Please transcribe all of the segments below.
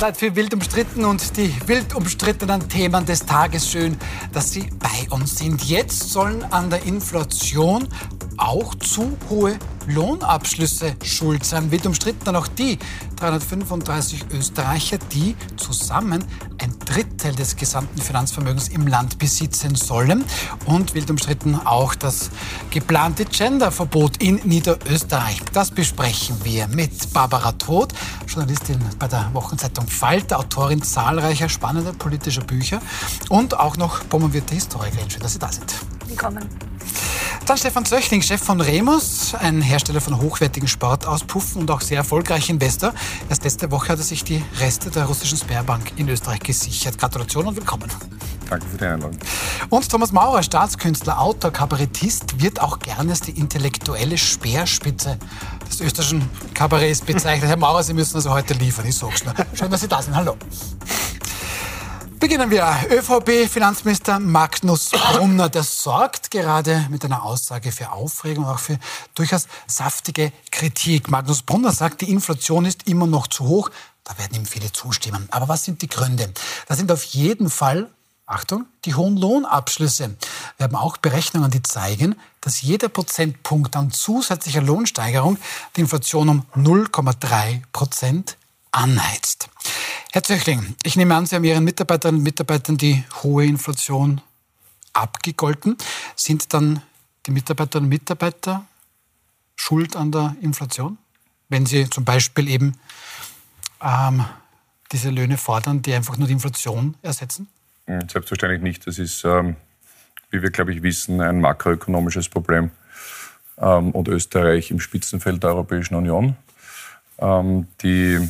Zeit für wild umstritten und die wild umstrittenen Themen des Tages. Schön, dass Sie bei uns sind. Jetzt sollen an der Inflation auch zu hohe Lohnabschlüsse schuld sein. Wild umstritten dann auch die 335 Österreicher, die zusammen ein Drittel des gesamten Finanzvermögens im Land besitzen sollen. Und wild umstritten auch das geplante Genderverbot in Niederösterreich. Das besprechen wir mit Barbara Todt, Journalistin bei der Wochenzeitung Falter, Autorin zahlreicher spannender politischer Bücher und auch noch promovierte Historikerin. Schön, dass Sie da sind. Willkommen. Dann Stefan Zöchling, Chef von Remus, ein Hersteller von hochwertigen Sportauspuffen und auch sehr erfolgreicher Investor. Erst letzte Woche hat er sich die Reste der russischen Sperrbank in Österreich gesichert. Gratulation und willkommen. Danke für die Einladung. Und Thomas Maurer, Staatskünstler, Autor, Kabarettist, wird auch gerne als die intellektuelle Speerspitze des österreichischen Kabarets bezeichnet. Herr Maurer, Sie müssen also heute liefern, ich sag's nur. Schön, dass Sie da sind. Hallo. Beginnen wir. ÖVP-Finanzminister Magnus Brunner, der sorgt gerade mit einer Aussage für Aufregung, auch für durchaus saftige Kritik. Magnus Brunner sagt, die Inflation ist immer noch zu hoch. Da werden ihm viele zustimmen. Aber was sind die Gründe? Das sind auf jeden Fall, Achtung, die hohen Lohnabschlüsse. Wir haben auch Berechnungen, die zeigen, dass jeder Prozentpunkt an zusätzlicher Lohnsteigerung die Inflation um 0,3 Prozent anheizt. Herr Zöchling, ich nehme an, Sie haben Ihren Mitarbeiterinnen und Mitarbeitern die hohe Inflation abgegolten. Sind dann die Mitarbeiterinnen und Mitarbeiter schuld an der Inflation? Wenn sie zum Beispiel eben ähm, diese Löhne fordern, die einfach nur die Inflation ersetzen? Selbstverständlich nicht. Das ist, ähm, wie wir, glaube ich, wissen, ein makroökonomisches Problem. Ähm, und Österreich im Spitzenfeld der Europäischen Union. Ähm, die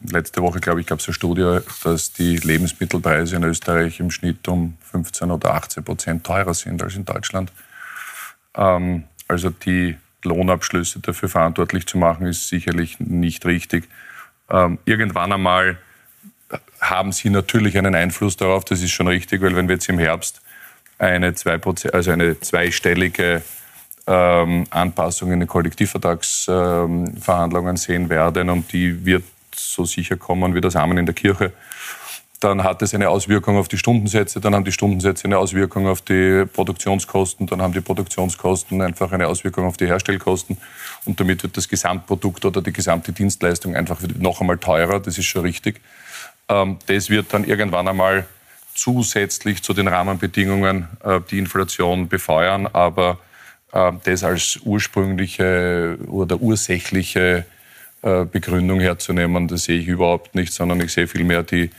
letzte Woche, glaube ich, gab es eine Studie, dass die Lebensmittelpreise in Österreich im Schnitt um 15 oder 18 Prozent teurer sind als in Deutschland. Ähm, also die Lohnabschlüsse dafür verantwortlich zu machen, ist sicherlich nicht richtig. Ähm, irgendwann einmal haben sie natürlich einen Einfluss darauf, das ist schon richtig, weil wenn wir jetzt im Herbst eine, zwei also eine zweistellige ähm, Anpassung in den Kollektivvertragsverhandlungen ähm, sehen werden und die wird so sicher kommen wie das Amen in der Kirche. Dann hat es eine Auswirkung auf die Stundensätze, dann haben die Stundensätze eine Auswirkung auf die Produktionskosten, dann haben die Produktionskosten einfach eine Auswirkung auf die Herstellkosten und damit wird das Gesamtprodukt oder die gesamte Dienstleistung einfach noch einmal teurer, das ist schon richtig. Ähm, das wird dann irgendwann einmal zusätzlich zu den Rahmenbedingungen äh, die Inflation befeuern, aber äh, das als ursprüngliche oder ursächliche Begründung herzunehmen. Das sehe ich überhaupt nicht, sondern ich sehe vielmehr die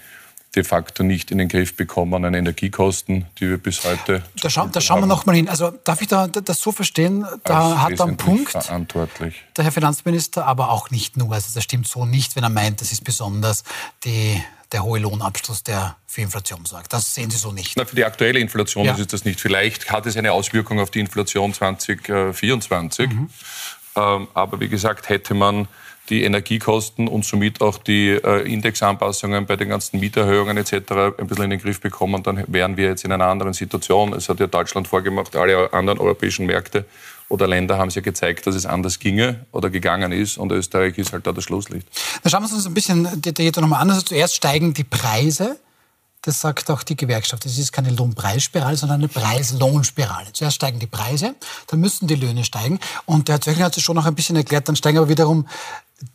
de facto nicht in den Griff bekommenen Energiekosten, die wir bis heute. Da, scha da schauen wir noch mal hin. Also darf ich da, das so verstehen? Da hat er einen Punkt. Verantwortlich. Der Herr Finanzminister, aber auch nicht nur. Also das stimmt so nicht, wenn er meint, das ist besonders die der hohe Lohnabschluss, der für Inflation sorgt. Das sehen Sie so nicht. Na, für die aktuelle Inflation ja. ist das nicht. Vielleicht hat es eine Auswirkung auf die Inflation 2024. Mhm. Ähm, aber wie gesagt, hätte man die Energiekosten und somit auch die äh, Indexanpassungen bei den ganzen Mieterhöhungen etc. ein bisschen in den Griff bekommen, dann wären wir jetzt in einer anderen Situation. Es hat ja Deutschland vorgemacht, alle anderen europäischen Märkte oder Länder haben es ja gezeigt, dass es anders ginge oder gegangen ist und Österreich ist halt da das Schlusslicht. Dann schauen wir uns ein bisschen detaillierter nochmal an. Also zuerst steigen die Preise. Das sagt auch die Gewerkschaft. Es ist keine Lohnpreisspirale, sondern eine Preis-Lohnspirale. Zuerst steigen die Preise, dann müssen die Löhne steigen. Und der Herr Zöchling hat es schon noch ein bisschen erklärt, dann steigen aber wiederum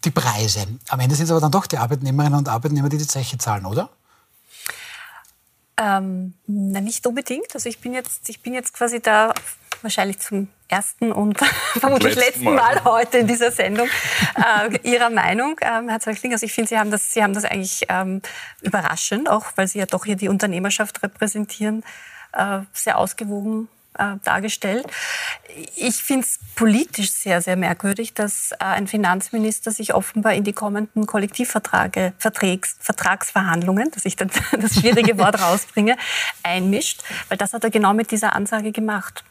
die Preise. Am Ende sind es aber dann doch die Arbeitnehmerinnen und Arbeitnehmer, die die Zeche zahlen, oder? Ähm, na, nicht unbedingt. Also ich bin jetzt, ich bin jetzt quasi da wahrscheinlich zum ersten und vermutlich letzten Mal. Mal. heute in dieser Sendung äh, Ihrer Meinung, ähm, Herr Zöchling. Also ich finde, Sie haben das, Sie haben das eigentlich ähm, überraschend, auch weil Sie ja doch hier die Unternehmerschaft repräsentieren, äh, sehr ausgewogen äh, dargestellt. Ich finde es politisch sehr, sehr merkwürdig, dass äh, ein Finanzminister sich offenbar in die kommenden Kollektivverträge, Vertrags, Vertragsverhandlungen, dass ich dann das schwierige Wort rausbringe, einmischt, weil das hat er genau mit dieser Ansage gemacht.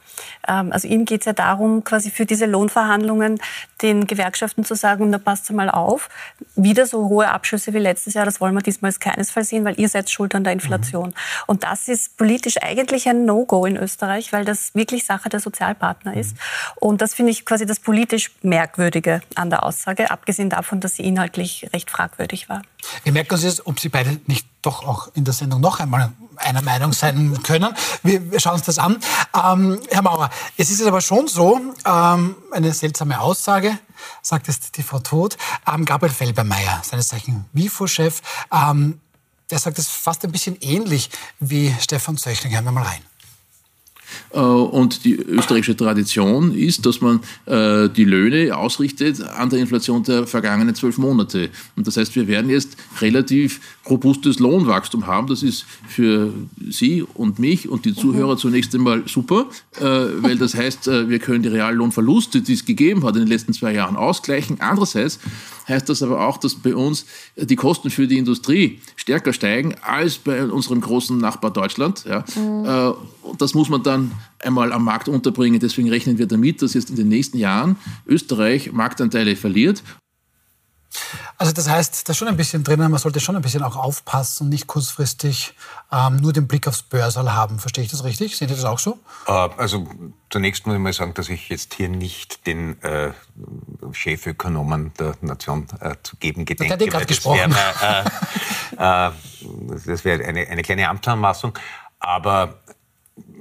Ähm, also Ihnen geht es ja darum, quasi für diese Lohnverhandlungen den Gewerkschaften zu sagen, na passt mal auf, wieder so hohe Abschlüsse wie letztes Jahr, das wollen wir diesmal keinesfalls sehen, weil ihr seid schuld an der Inflation. Mhm. Und das ist politisch eigentlich ein No-Go in Österreich, weil das wirklich Sache der Sozialpartner ist. Mhm. Und das finde ich quasi das politisch Merkwürdige an der Aussage, abgesehen davon, dass sie inhaltlich recht fragwürdig war. Wir merken uns jetzt, ob Sie beide nicht doch auch in der Sendung noch einmal einer Meinung sein können. Wir, wir schauen uns das an. Ähm, Herr Maurer, es ist aber schon so, ähm, eine seltsame Aussage, sagt es die Frau Todt, ähm, Gabriel Felbermeier, seines Zeichen WIFO-Chef, ähm, der sagt es fast ein bisschen ähnlich wie Stefan Zöchling. Hören wir mal rein. Äh, und die österreichische Tradition ist, dass man äh, die Löhne ausrichtet an der Inflation der vergangenen zwölf Monate. Und das heißt, wir werden jetzt relativ robustes Lohnwachstum haben. Das ist für Sie und mich und die Zuhörer zunächst einmal super, äh, weil das heißt, wir können die Reallohnverluste, die es gegeben hat in den letzten zwei Jahren, ausgleichen. Andererseits heißt das aber auch, dass bei uns die Kosten für die Industrie stärker steigen als bei unserem großen Nachbar Deutschland. Ja. Mhm. Das muss man dann einmal am Markt unterbringen. Deswegen rechnen wir damit, dass jetzt in den nächsten Jahren Österreich Marktanteile verliert also das heißt, da ist schon ein bisschen drinnen, man sollte schon ein bisschen auch aufpassen und nicht kurzfristig ähm, nur den Blick aufs Börsal haben. Verstehe ich das richtig? Seht ihr das auch so? Äh, also zunächst muss ich mal sagen, dass ich jetzt hier nicht den äh, Chefökonomen der Nation äh, zu geben gedenke. Der hat gerade gesprochen. Wär, äh, äh, das wäre eine, eine kleine Amtsanmaßung. Aber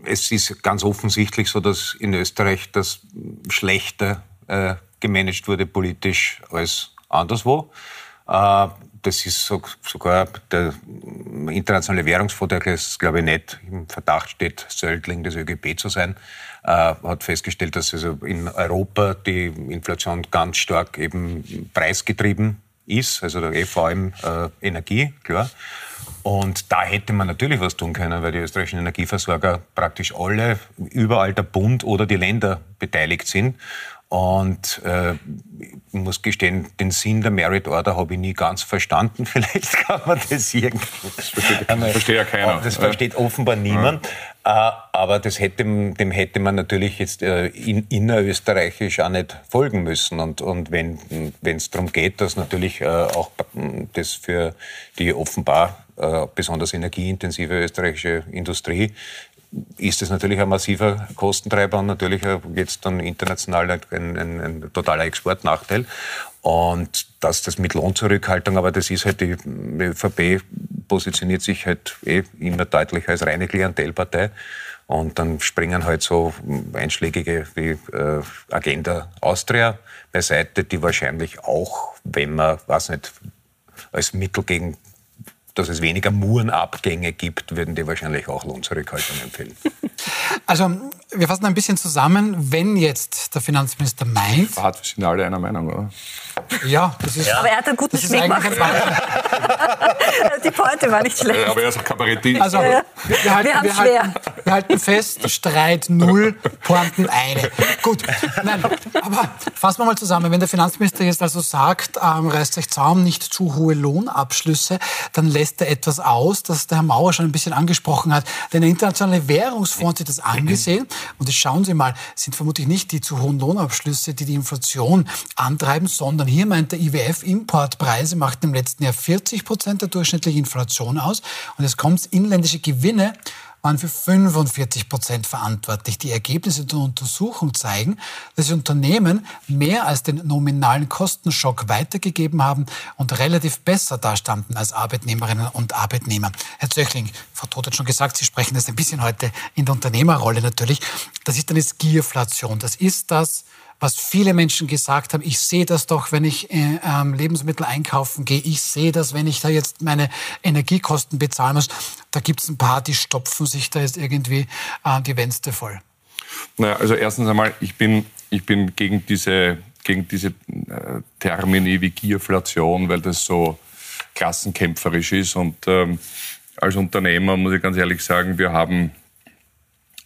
es ist ganz offensichtlich so, dass in Österreich das schlechter äh, gemanagt wurde politisch als anderswo. Das ist sogar der internationale Währungsfonds, der glaube ich nicht im Verdacht steht, Söldling des ÖGB zu sein, äh, hat festgestellt, dass also in Europa die Inflation ganz stark eben preisgetrieben ist, also der vor allem äh, Energie, klar. Und da hätte man natürlich was tun können, weil die österreichischen Energieversorger praktisch alle, überall der Bund oder die Länder beteiligt sind. Und äh, ich muss gestehen, den Sinn der Merit Order habe ich nie ganz verstanden. Vielleicht kann man das irgendwie. Das versteht, ja keiner. Das versteht offenbar niemand. Ja. Äh, aber das hätte, dem hätte man natürlich jetzt äh, in, innerösterreichisch auch nicht folgen müssen. Und, und wenn es darum geht, dass natürlich äh, auch das für die offenbar äh, besonders energieintensive österreichische Industrie ist es natürlich ein massiver Kostentreiber und natürlich jetzt dann international ein, ein, ein totaler Exportnachteil. Und dass das mit Lohnzurückhaltung, aber das ist halt die ÖVP positioniert sich halt eh immer deutlicher als reine Klientelpartei. Und dann springen halt so Einschlägige wie äh, Agenda Austria beiseite, die wahrscheinlich auch, wenn man, weiß nicht, als Mittel gegen dass es weniger Murenabgänge gibt, würden die wahrscheinlich auch Lohnzurückhaltung empfehlen. Also wir fassen ein bisschen zusammen, wenn jetzt der Finanzminister meint... Hart, wir sind alle einer Meinung, oder? Ja, das ist... Ja. Aber er hat einen guten Schmeck gemacht. Die Pointe war nicht schlecht. aber er ist ein Kabarettist. Also, wir, wir, halten, wir, wir, halten, wir halten fest, Streit null, Pointen eine. Gut, nein, aber fassen wir mal zusammen. Wenn der Finanzminister jetzt also sagt, ähm, reißt euch Zaum, nicht zu hohe Lohnabschlüsse, dann lässt er etwas aus, das der Herr Mauer schon ein bisschen angesprochen hat. Denn der Internationale Währungsfonds hat sich das angesehen und jetzt schauen Sie mal, sind vermutlich nicht die zu hohen Lohnabschlüsse, die die Inflation antreiben, sondern hier meint der IWF, Importpreise machten im letzten Jahr 40 Prozent der durchschnittlichen Inflation aus. Und es kommt inländische Gewinne waren für 45 Prozent verantwortlich. Die Ergebnisse der Untersuchung zeigen, dass die Unternehmen mehr als den nominalen Kostenschock weitergegeben haben und relativ besser dastanden als Arbeitnehmerinnen und Arbeitnehmer. Herr Zöchling, Frau Todt hat schon gesagt, Sie sprechen das ein bisschen heute in der Unternehmerrolle natürlich. Das ist eine Skierflation. Das ist das, was viele Menschen gesagt haben, ich sehe das doch, wenn ich äh, Lebensmittel einkaufen gehe, ich sehe das, wenn ich da jetzt meine Energiekosten bezahlen muss. Da gibt es ein paar, die stopfen sich da jetzt irgendwie äh, die Wänste voll. Naja, also erstens einmal, ich bin, ich bin gegen diese, gegen diese äh, Termini wie Gierflation, weil das so klassenkämpferisch ist. Und ähm, als Unternehmer muss ich ganz ehrlich sagen, wir haben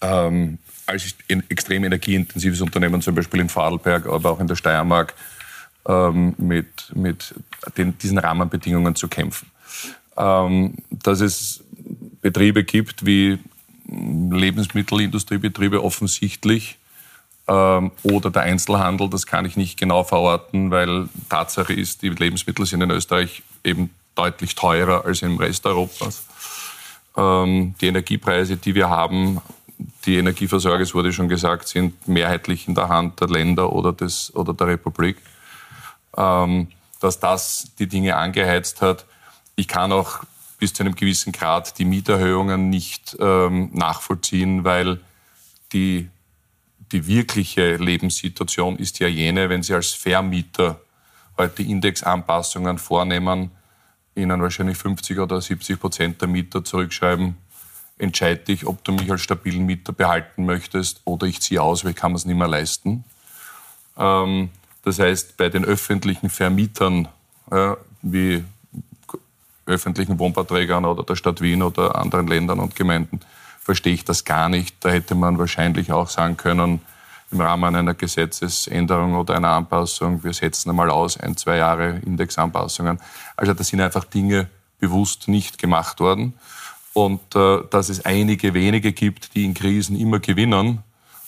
ähm, als extrem energieintensives Unternehmen, zum Beispiel in Vorarlberg, aber auch in der Steiermark, ähm, mit, mit den, diesen Rahmenbedingungen zu kämpfen. Ähm, dass es Betriebe gibt wie Lebensmittelindustriebetriebe offensichtlich ähm, oder der Einzelhandel, das kann ich nicht genau verorten, weil Tatsache ist, die Lebensmittel sind in Österreich eben deutlich teurer als im Rest Europas. Ähm, die Energiepreise, die wir haben, die Energieversorger, es wurde schon gesagt, sind mehrheitlich in der Hand der Länder oder, des, oder der Republik. Ähm, dass das die Dinge angeheizt hat. ich kann auch bis zu einem gewissen Grad die Mieterhöhungen nicht ähm, nachvollziehen, weil die, die wirkliche Lebenssituation ist ja jene, wenn Sie als Vermieter heute Indexanpassungen vornehmen, Ihnen wahrscheinlich 50 oder 70 Prozent der Mieter zurückschreiben, entscheide dich, ob du mich als stabilen Mieter behalten möchtest oder ich ziehe aus, weil ich kann es nicht mehr leisten. Ähm, das heißt, bei den öffentlichen Vermietern äh, wie öffentlichen Wohnbauträgern oder der Stadt Wien oder anderen Ländern und Gemeinden verstehe ich das gar nicht. Da hätte man wahrscheinlich auch sagen können, im Rahmen einer Gesetzesänderung oder einer Anpassung, wir setzen einmal aus, ein, zwei Jahre Indexanpassungen. Also das sind einfach Dinge bewusst nicht gemacht worden. Und äh, dass es einige wenige gibt, die in Krisen immer gewinnen,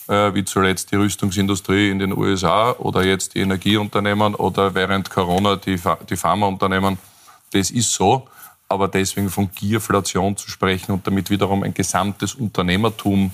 äh, wie zuletzt die Rüstungsindustrie in den USA oder jetzt die Energieunternehmen oder während Corona die, die Pharmaunternehmen, das ist so. Aber deswegen von Gierflation zu sprechen und damit wiederum ein gesamtes Unternehmertum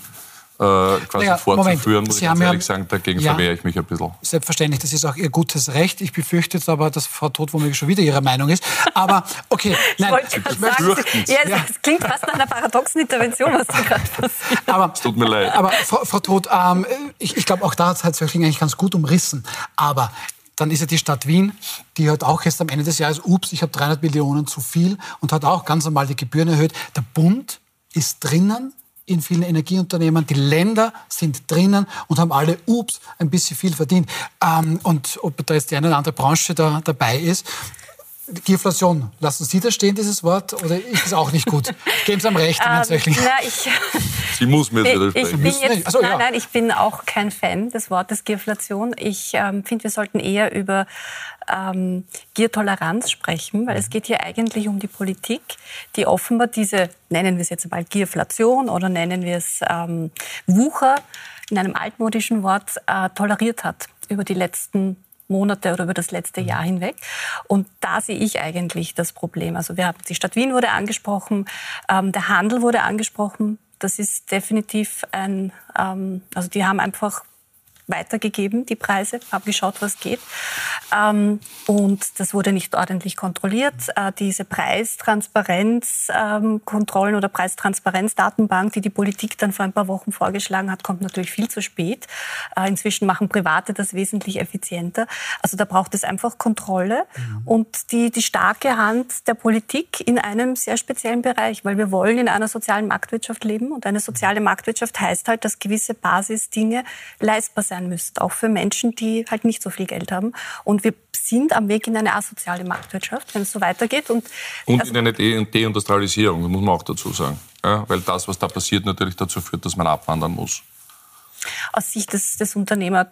äh, quasi naja, fortzuführen, Moment. muss ich ganz ehrlich sagen, dagegen ja, verwehre ich mich ein bisschen. Selbstverständlich, das ist auch Ihr gutes Recht. Ich befürchte jetzt aber, dass Frau Todt womöglich schon wieder Ihrer Meinung ist. Aber okay, nein. Ich wollte sagen, ja, es, ja. klingt fast nach einer paradoxen Intervention, was da gerade passiert. Aber, es tut mir leid. Aber Frau, Frau Todt, ähm, ich, ich glaube, auch da hat es halt eigentlich ganz gut umrissen. Aber dann ist ja die Stadt Wien, die hat auch jetzt am Ende des Jahres, ups, ich habe 300 Millionen zu viel und hat auch ganz normal die Gebühren erhöht. Der Bund ist drinnen in vielen Energieunternehmen. Die Länder sind drinnen und haben alle, ups, ein bisschen viel verdient. Ähm, und ob da jetzt die eine oder andere Branche da dabei ist, Deflation, lassen Sie das stehen, dieses Wort, oder ist es auch nicht gut? Geben Sie am Recht, ähm, na, ich, Sie muss mir widersprechen. Ich bin jetzt, also, nein, ja. nein, ich bin auch kein Fan des Wortes Gierflation. Ich ähm, finde, wir sollten eher über ähm, Giertoleranz sprechen, weil es geht hier eigentlich um die Politik, die offenbar diese, nennen wir es jetzt mal Gierflation oder nennen wir es ähm, Wucher, in einem altmodischen Wort, äh, toleriert hat über die letzten Monate oder über das letzte Jahr hinweg. Und da sehe ich eigentlich das Problem. Also wir haben, die Stadt Wien wurde angesprochen, ähm, der Handel wurde angesprochen. Das ist definitiv ein, ähm, also die haben einfach weitergegeben, die Preise, haben geschaut, was geht. Ähm, und das wurde nicht ordentlich kontrolliert. Äh, diese Preistransparenzkontrollen ähm, oder Preistransparenzdatenbank, die die Politik dann vor ein paar Wochen vorgeschlagen hat, kommt natürlich viel zu spät. Äh, inzwischen machen Private das wesentlich effizienter. Also da braucht es einfach Kontrolle mhm. und die, die starke Hand der Politik in einem sehr speziellen Bereich, weil wir wollen in einer sozialen Marktwirtschaft leben und eine soziale Marktwirtschaft heißt halt, dass gewisse Basisdinge leistbar sein müssen, auch für Menschen, die halt nicht so viel Geld haben. Und wir sind am Weg in eine asoziale Marktwirtschaft, wenn es so weitergeht. Und, und also in eine De Deindustrialisierung, muss man auch dazu sagen. Ja, weil das, was da passiert, natürlich dazu führt, dass man abwandern muss. Aus Sicht des, des Unternehmers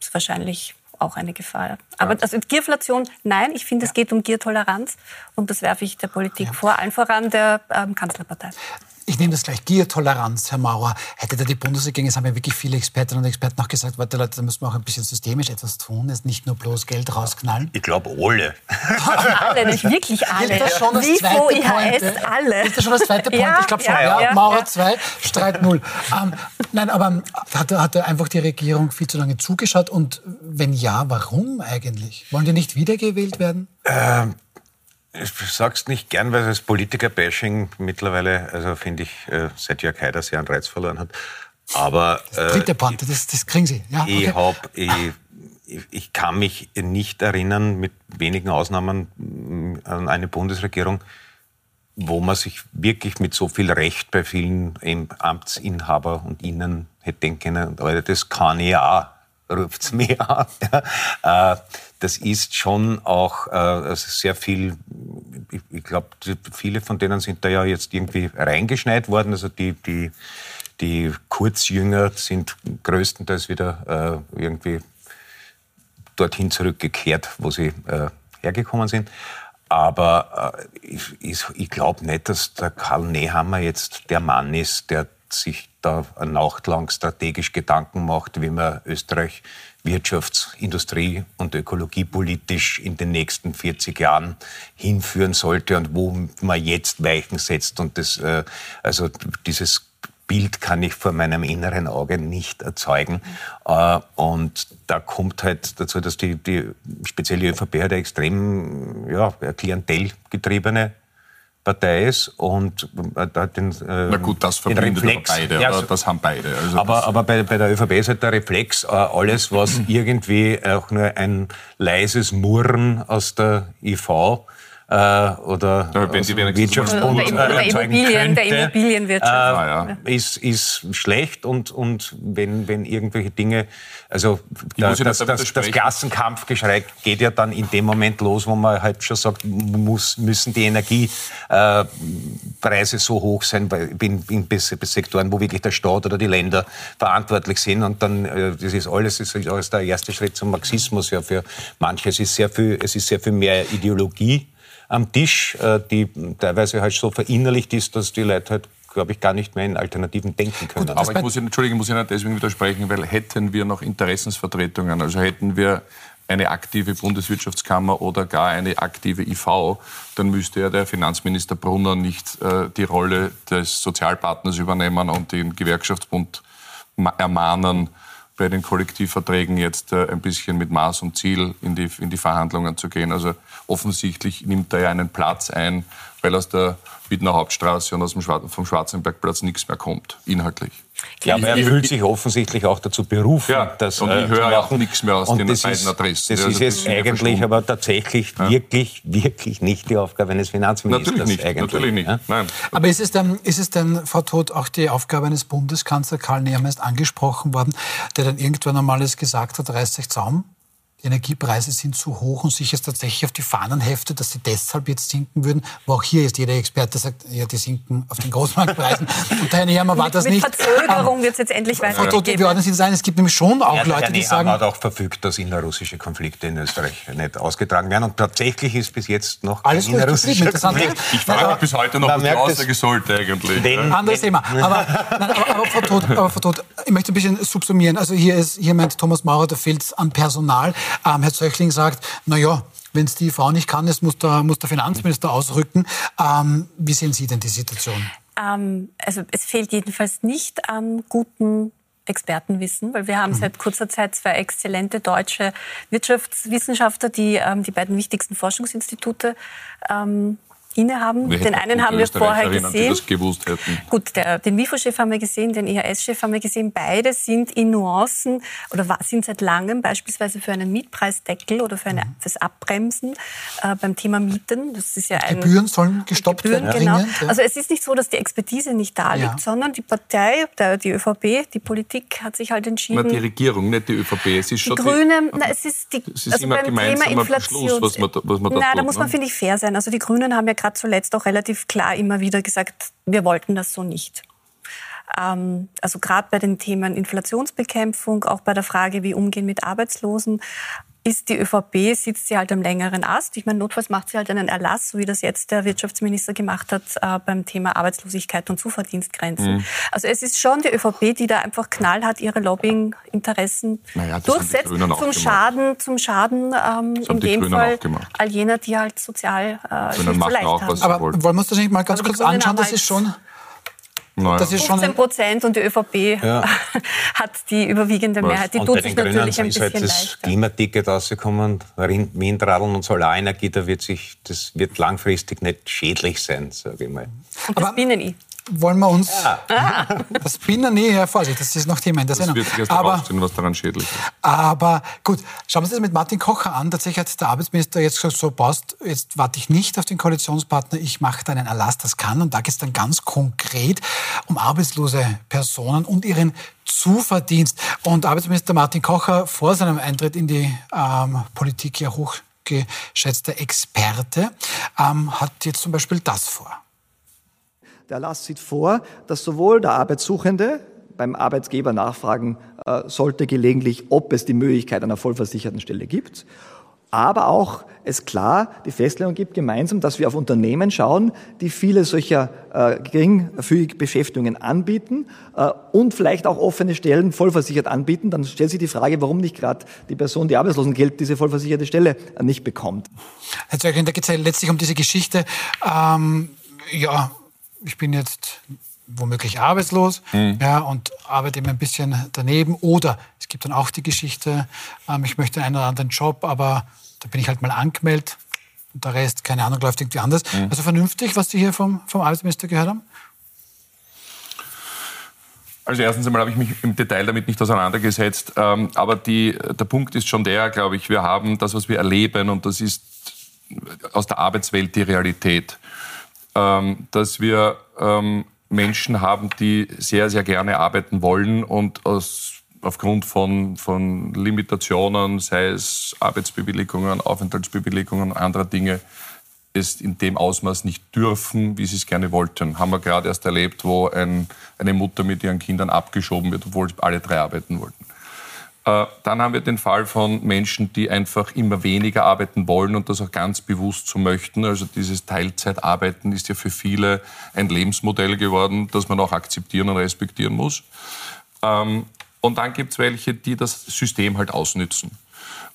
ist wahrscheinlich auch eine Gefahr. Aber also Gierflation, nein, ich finde, es geht um Giertoleranz und das werfe ich der Politik ja. vor, allen voran der ähm, Kanzlerpartei ich nehme das gleich, Giertoleranz, Herr Mauer. Hätte da die Bundesregierung, es haben ja wirklich viele Expertinnen und Experten auch gesagt, warte Leute, da müssen wir auch ein bisschen systemisch etwas tun, jetzt nicht nur bloß Geld rausknallen. Ich glaube alle. alle, nicht wirklich alle. Ist das schon das Wie zweite IHS, alle. Ist das schon das zweite Point? Ja, ich glaube schon. Ja, ja, Mauer 2, Streit 0. Ähm, nein, aber hat, hat einfach die Regierung viel zu lange zugeschaut? Und wenn ja, warum eigentlich? Wollen die nicht wiedergewählt werden? Ähm ich sag's nicht gern, weil das Politiker-Bashing mittlerweile, also finde ich, äh, seit Jörg Haider sehr an Reiz verloren hat. Aber das dritte Pointe, das, das kriegen Sie. Ja, okay. ich, hab, ich, ich kann mich nicht erinnern, mit wenigen Ausnahmen, mm, an eine Bundesregierung, wo man sich wirklich mit so viel Recht bei vielen Amtsinhaber und Ihnen hätte denken können, das kann ich auch ruft es mir an. Ja. Äh, das ist schon auch äh, sehr viel, ich, glaube, viele von denen sind da ja jetzt irgendwie reingeschneit worden. Also die, die, die Kurzjünger sind größtenteils wieder äh, irgendwie dorthin zurückgekehrt, wo sie hergekommen sind. Aber ich, ich glaube nicht, dass der Karl Nehammer jetzt der Mann ist, der sich da eine Nacht lang strategisch Gedanken macht, wie man Österreich wirtschafts-, industrie- und ökologiepolitisch in den nächsten 40 Jahren hinführen sollte und wo man jetzt Weichen setzt. Und das, äh, also dieses Bild kann ich vor meinem inneren Auge nicht erzeugen. Äh, und da kommt halt dazu, dass die, die spezielle ÖVP hat eine extrem ja, klientelgetriebene Partei ist und äh, den, äh, Na gut, das verbindet Reflex, beide, ja, das haben beide. Also aber aber bei, bei der ÖVP ist halt der Reflex, äh, alles, was irgendwie auch nur ein leises Murren aus der IV äh, oder ja, wenn die Wirtschaftsbund oder, oder Immobilien, könnte, der Immobilienwirtschaft äh, ah, ja. ist, ist schlecht und, und wenn, wenn irgendwelche Dinge, also da, das, das, das Klassenkampfgeschrei geht ja dann in dem Moment los, wo man halt schon sagt, muss, müssen die Energiepreise äh, so hoch sein in, in, in Sektoren, wo wirklich der Staat oder die Länder verantwortlich sind und dann, äh, das ist alles, das ist alles der erste Schritt zum Marxismus ja für manche. Es ist sehr viel, es ist sehr viel mehr Ideologie am Tisch, äh, die teilweise halt so verinnerlicht ist, dass die Leute halt glaube ich, gar nicht mehr in Alternativen denken können. Gut, aber ich muss, Entschuldigung, muss Ihnen deswegen widersprechen, weil hätten wir noch Interessensvertretungen, also hätten wir eine aktive Bundeswirtschaftskammer oder gar eine aktive IV, dann müsste ja der Finanzminister Brunner nicht äh, die Rolle des Sozialpartners übernehmen und den Gewerkschaftsbund ermahnen, bei den Kollektivverträgen jetzt äh, ein bisschen mit Maß und Ziel in die, in die Verhandlungen zu gehen. Also offensichtlich nimmt er ja einen Platz ein, weil aus der Wiener Hauptstraße und aus dem Schwar vom Schwarzenbergplatz nichts mehr kommt, inhaltlich. Ja, aber er fühlt sich offensichtlich auch dazu berufen, ja, das und ich äh, höre auch nichts mehr aus und den beiden ist, Adressen. Das ist jetzt eigentlich aber tatsächlich ja. wirklich, wirklich nicht die Aufgabe eines Finanzministers. Natürlich nicht, eigentlich. natürlich nicht. Ja? Nein. Aber ist es, denn, ist es denn, Frau Todt, auch die Aufgabe eines Bundeskanzlers, Karl Nehammer ist angesprochen worden, der dann irgendwann einmal gesagt hat, reißt sich Zaum? Die Energiepreise sind zu hoch und sich jetzt tatsächlich auf die Fahnen heftet, dass sie deshalb jetzt sinken würden. Wo auch hier ist jeder Experte sagt, ja, die sinken auf den Großmarktpreisen. und Herr Nehammer war das mit nicht. Mit Verzögerung ähm, wird es jetzt endlich weitergehen. Wir ordnen Sie das ein, es gibt nämlich schon auch ja, Leute, Herr die sagen... hat auch verfügt, dass innerrussische Konflikte in Österreich nicht ausgetragen werden. Und tatsächlich ist bis jetzt noch Alles kein innerrussischer Konflikt. Ich frage mich bis heute noch, was die Aussage sollte eigentlich. Den, Anderes Thema. Aber, nein, aber, aber, Frau Todt, aber Frau Todt, ich möchte ein bisschen subsumieren. Also hier, ist, hier meint Thomas Maurer, da fehlt es an Personal. Ähm, Herr Zöchling sagt, na ja, wenn es die Frau nicht kann, muss der, muss der Finanzminister ausrücken. Ähm, wie sehen Sie denn die Situation? Ähm, also es fehlt jedenfalls nicht an guten Expertenwissen, weil wir haben mhm. seit kurzer Zeit zwei exzellente deutsche Wirtschaftswissenschaftler, die ähm, die beiden wichtigsten Forschungsinstitute ähm, innehaben. Den einen haben wir vorher gesehen. Gut, der, den WIFO-Chef haben wir gesehen, den IHS-Chef haben wir gesehen. Beide sind in Nuancen oder sind seit langem beispielsweise für einen Mietpreisdeckel oder für eine, mhm. fürs Abbremsen äh, beim Thema Mieten. Das ist ja ein, Gebühren sollen gestoppt Gebühren, werden. Genau. ja. Also es ist nicht so, dass die Expertise nicht da liegt, ja. sondern die Partei, der, die ÖVP, die Politik hat sich halt entschieden. Na, die Regierung, nicht die ÖVP. Es ist die Grünen, die, na, es ist, die, es ist also beim Thema Inflation. Beschluss, was man, was man da Na, tut, da muss man, ne? finde ich, fair sein. Also die Grünen haben ja gerade zuletzt auch relativ klar immer wieder gesagt, wir wollten das so nicht. Ähm, also gerade bei den Themen Inflationsbekämpfung, auch bei der Frage, wie umgehen mit Arbeitslosen, ist die ÖVP, sitzt sie halt am längeren Ast. Ich meine, notfalls macht sie halt einen Erlass, so wie das jetzt der Wirtschaftsminister gemacht hat äh, beim Thema Arbeitslosigkeit und Zuverdienstgrenzen. Mhm. Also es ist schon die ÖVP, die da einfach knallhart ihre Lobbying-Interessen naja, durchsetzt, zum Schaden, zum Schaden ähm, in dem Fall all jener, die halt sozial äh, nicht so leicht haben. Aber wollen wir uns das nicht mal ganz kurz anschauen? Das ist schon naja. Das ist 15 Prozent und die ÖVP ja. hat die überwiegende Mehrheit. Die und tut sich natürlich ein bisschen halt das leichter. Klimaticket rausgekommen, Windradeln und Solarenergie, da wird sich, das wird langfristig nicht schädlich sein, sage ich mal. Und das Binnen-I wollen wir uns ja. das Binnen, nee, ja, Vorsicht, das ist noch Thema in der Sendung. Das wird sich erst aber, was daran schädlich ist. Aber gut, schauen wir uns das mit Martin Kocher an. Tatsächlich hat der Arbeitsminister jetzt gesagt, so passt, jetzt warte ich nicht auf den Koalitionspartner, ich mache da einen Erlass, das kann. Und da geht es dann ganz konkret um arbeitslose Personen und ihren Zuverdienst. Und Arbeitsminister Martin Kocher vor seinem Eintritt in die ähm, Politik ja hochgeschätzter Experte, ähm, hat jetzt zum Beispiel das vor. Der Erlass sieht vor, dass sowohl der Arbeitssuchende beim Arbeitgeber nachfragen äh, sollte gelegentlich, ob es die Möglichkeit einer vollversicherten Stelle gibt, aber auch es klar die Festlegung gibt gemeinsam, dass wir auf Unternehmen schauen, die viele solcher äh, geringfügige Beschäftigungen anbieten äh, und vielleicht auch offene Stellen vollversichert anbieten. Dann stellt sich die Frage, warum nicht gerade die Person, die Arbeitslosengeld, diese vollversicherte Stelle äh, nicht bekommt. Herr Zeugen, da geht es ja letztlich um diese Geschichte. Ähm, ja, ich bin jetzt womöglich arbeitslos mhm. ja, und arbeite immer ein bisschen daneben. Oder es gibt dann auch die Geschichte, ähm, ich möchte einen oder anderen Job, aber da bin ich halt mal angemeldet, und der Rest, keine Ahnung, läuft irgendwie anders. Mhm. Also vernünftig, was Sie hier vom, vom Arbeitsminister gehört haben? Also erstens einmal habe ich mich im Detail damit nicht auseinandergesetzt, ähm, aber die, der Punkt ist schon der, glaube ich, wir haben das, was wir erleben, und das ist aus der Arbeitswelt die Realität, ähm, dass wir ähm, Menschen haben, die sehr, sehr gerne arbeiten wollen und aus, aufgrund von, von Limitationen, sei es Arbeitsbewilligungen, Aufenthaltsbewilligungen, anderer Dinge, es in dem Ausmaß nicht dürfen, wie sie es gerne wollten. Haben wir gerade erst erlebt, wo ein, eine Mutter mit ihren Kindern abgeschoben wird, obwohl alle drei arbeiten wollten. Äh, dann haben wir den Fall von Menschen, die einfach immer weniger arbeiten wollen und das auch ganz bewusst so möchten. Also dieses Teilzeitarbeiten ist ja für viele ein Lebensmodell geworden, das man auch akzeptieren und respektieren muss. Ähm, und dann gibt es welche, die das System halt ausnützen.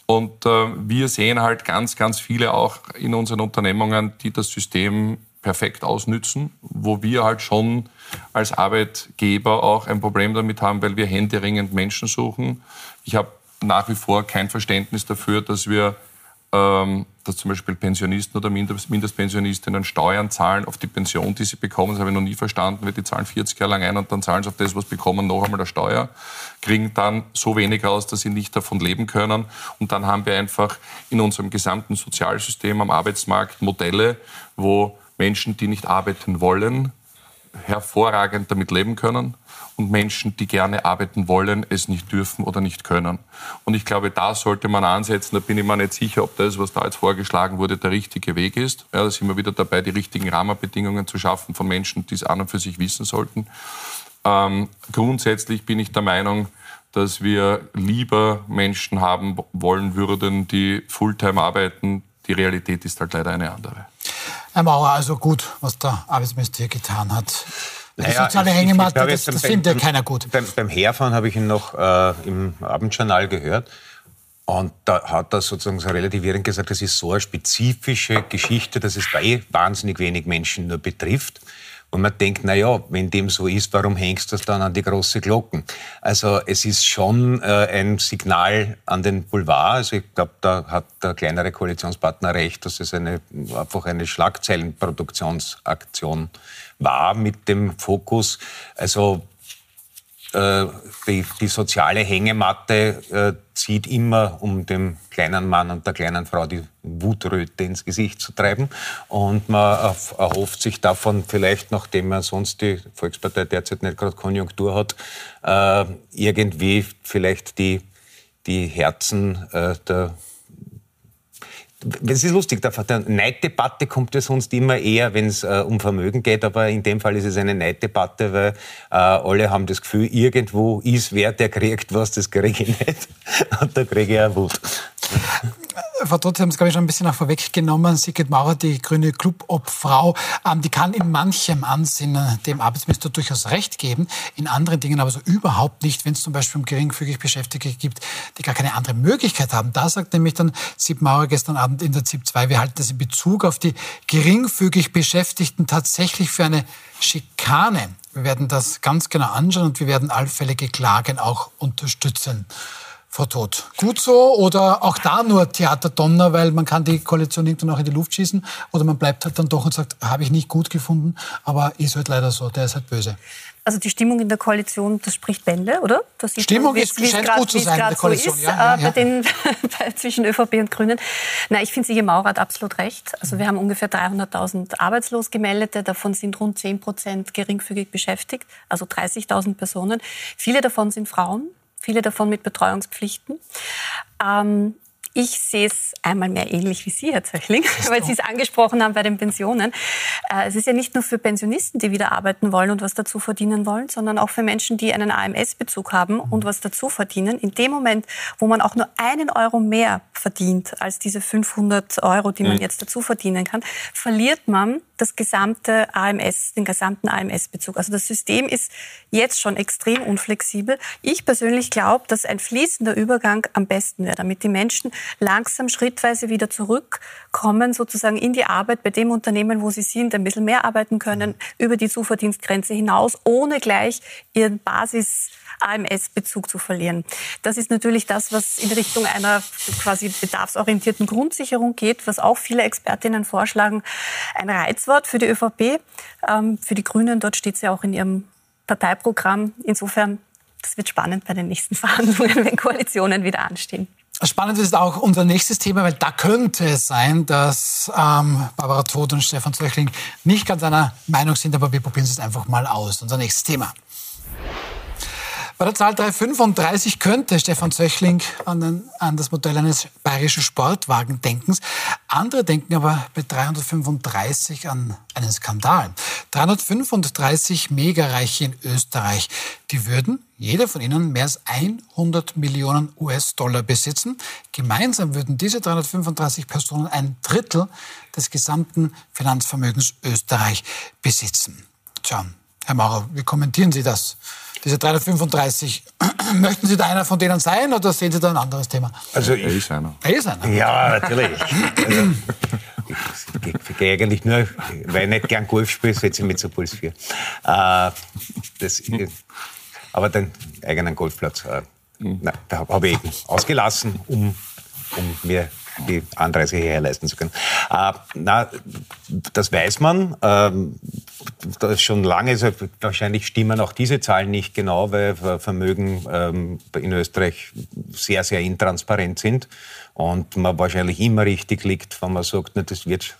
Und äh, wir sehen halt ganz, ganz viele auch in unseren Unternehmungen, die das System perfekt ausnützen, wo wir halt schon als Arbeitgeber auch ein Problem damit haben, weil wir händeringend Menschen suchen. Ich habe nach wie vor kein Verständnis dafür, dass wir ähm, dass zum Beispiel Pensionisten oder Mindestpensionistinnen Steuern zahlen auf die Pension, die sie bekommen. Das habe ich noch nie verstanden, weil die zahlen 40 Jahre lang ein und dann zahlen sie auf das, was sie bekommen, noch einmal eine Steuer, kriegen dann so wenig aus, dass sie nicht davon leben können. Und dann haben wir einfach in unserem gesamten Sozialsystem am Arbeitsmarkt Modelle, wo Menschen, die nicht arbeiten wollen, hervorragend damit leben können und Menschen, die gerne arbeiten wollen, es nicht dürfen oder nicht können. Und ich glaube, da sollte man ansetzen. Da bin ich mir nicht sicher, ob das, was da jetzt vorgeschlagen wurde, der richtige Weg ist. Ja, da sind wir wieder dabei, die richtigen Rahmenbedingungen zu schaffen von Menschen, die es an und für sich wissen sollten. Ähm, grundsätzlich bin ich der Meinung, dass wir lieber Menschen haben wollen würden, die Fulltime arbeiten. Die Realität ist halt leider eine andere. Herr Maurer, also gut, was der Arbeitsminister hier getan hat. Die soziale Hängematte, ich, ich das, das findet ja keiner gut. Beim, beim Herfahren habe ich ihn noch äh, im Abendjournal gehört. Und da hat er sozusagen so relativierend gesagt, das ist so eine spezifische Geschichte, dass es eh wahnsinnig wenig Menschen nur betrifft. Und man denkt, na ja, wenn dem so ist, warum hängst du das dann an die große Glocken? Also es ist schon äh, ein Signal an den Boulevard. Also ich glaube, da hat der kleinere Koalitionspartner recht, dass es eine, einfach eine Schlagzeilenproduktionsaktion war mit dem Fokus. Also äh, die, die, soziale Hängematte äh, zieht immer, um dem kleinen Mann und der kleinen Frau die Wutröte ins Gesicht zu treiben. Und man erhofft sich davon vielleicht, nachdem man sonst die Volkspartei derzeit nicht gerade Konjunktur hat, äh, irgendwie vielleicht die, die Herzen der es ist lustig, der Neiddebatte kommt ja sonst immer eher, wenn es äh, um Vermögen geht, aber in dem Fall ist es eine Neiddebatte, weil äh, alle haben das Gefühl, irgendwo ist wer, der kriegt was, das kriege ich nicht. Und da kriege ich auch Wut. Frau Trotz, Sie haben es, glaube ich, schon ein bisschen auch vorweggenommen. Sigrid Maurer, die grüne Clubobfrau, ähm, die kann in manchem Ansinnen dem Arbeitsminister durchaus recht geben, in anderen Dingen aber so überhaupt nicht, wenn es zum Beispiel um geringfügig Beschäftigte gibt, die gar keine andere Möglichkeit haben. Da sagt nämlich dann Sigrid Maurer gestern Abend in der ZIP 2, wir halten das in Bezug auf die geringfügig Beschäftigten tatsächlich für eine Schikane. Wir werden das ganz genau anschauen und wir werden allfällige Klagen auch unterstützen. Frau Todt. Gut so oder auch da nur Theaterdonner, weil man kann die Koalition irgendwann auch in die Luft schießen oder man bleibt halt dann doch und sagt, habe ich nicht gut gefunden, aber ist halt leider so, der ist halt böse. Also die Stimmung in der Koalition, das spricht Bände, oder? Stimmung man, ist, scheint grad, gut zu sein in der Koalition. So ist, ja, ja, ja. Bei den, zwischen ÖVP und Grünen. Nein, ich finde, Sigi Maurer hat absolut recht. Also wir haben ungefähr 300.000 arbeitslos gemeldete, davon sind rund 10 Prozent geringfügig beschäftigt, also 30.000 Personen. Viele davon sind Frauen viele davon mit Betreuungspflichten. Ähm, ich sehe es einmal mehr ähnlich wie Sie, Herr Zöchling, weil Sie es angesprochen haben bei den Pensionen. Äh, es ist ja nicht nur für Pensionisten, die wieder arbeiten wollen und was dazu verdienen wollen, sondern auch für Menschen, die einen AMS-Bezug haben und was dazu verdienen. In dem Moment, wo man auch nur einen Euro mehr verdient als diese 500 Euro, die man mhm. jetzt dazu verdienen kann, verliert man das gesamte AMS, den gesamten AMS-Bezug. Also das System ist jetzt schon extrem unflexibel. Ich persönlich glaube, dass ein fließender Übergang am besten wäre, damit die Menschen langsam schrittweise wieder zurückkommen, sozusagen in die Arbeit bei dem Unternehmen, wo sie sind, ein bisschen mehr arbeiten können, über die Zuverdienstgrenze hinaus, ohne gleich ihren Basis AMS-Bezug zu verlieren. Das ist natürlich das, was in Richtung einer quasi bedarfsorientierten Grundsicherung geht, was auch viele Expertinnen vorschlagen. Ein Reizwort für die ÖVP, ähm, für die Grünen, dort steht es ja auch in ihrem Parteiprogramm. Insofern, das wird spannend bei den nächsten Verhandlungen, wenn Koalitionen wieder anstehen. Spannend ist auch unser nächstes Thema, weil da könnte es sein, dass ähm, Barbara Todt und Stefan Zöchling nicht ganz einer Meinung sind, aber wir probieren es einfach mal aus. Unser nächstes Thema. Bei der Zahl 335 könnte Stefan Zöchling an, den, an, das Modell eines bayerischen Sportwagendenkens. Andere denken aber bei 335 an einen Skandal. 335 Megareiche in Österreich, die würden jeder von ihnen mehr als 100 Millionen US-Dollar besitzen. Gemeinsam würden diese 335 Personen ein Drittel des gesamten Finanzvermögens Österreich besitzen. Tja, Herr Maurer, wie kommentieren Sie das? Diese 335. Möchten Sie da einer von denen sein oder sehen Sie da ein anderes Thema? Also ich, er ist einer. Er ist einer. Ja, natürlich. Also, ich, ich, gehe eigentlich nur, weil ich nicht gern Golf spiele, setze ich mich zu Puls 4. Äh, das, aber den eigenen Golfplatz, äh, na, da habe ich eben ausgelassen, um, um mir die Anreise hierher leisten zu können. Äh, na, das weiß man. Ähm, das ist schon lange, also wahrscheinlich stimmen auch diese Zahlen nicht genau, weil Vermögen ähm, in Österreich sehr, sehr intransparent sind und man wahrscheinlich immer richtig liegt, wenn man sagt, na, das wird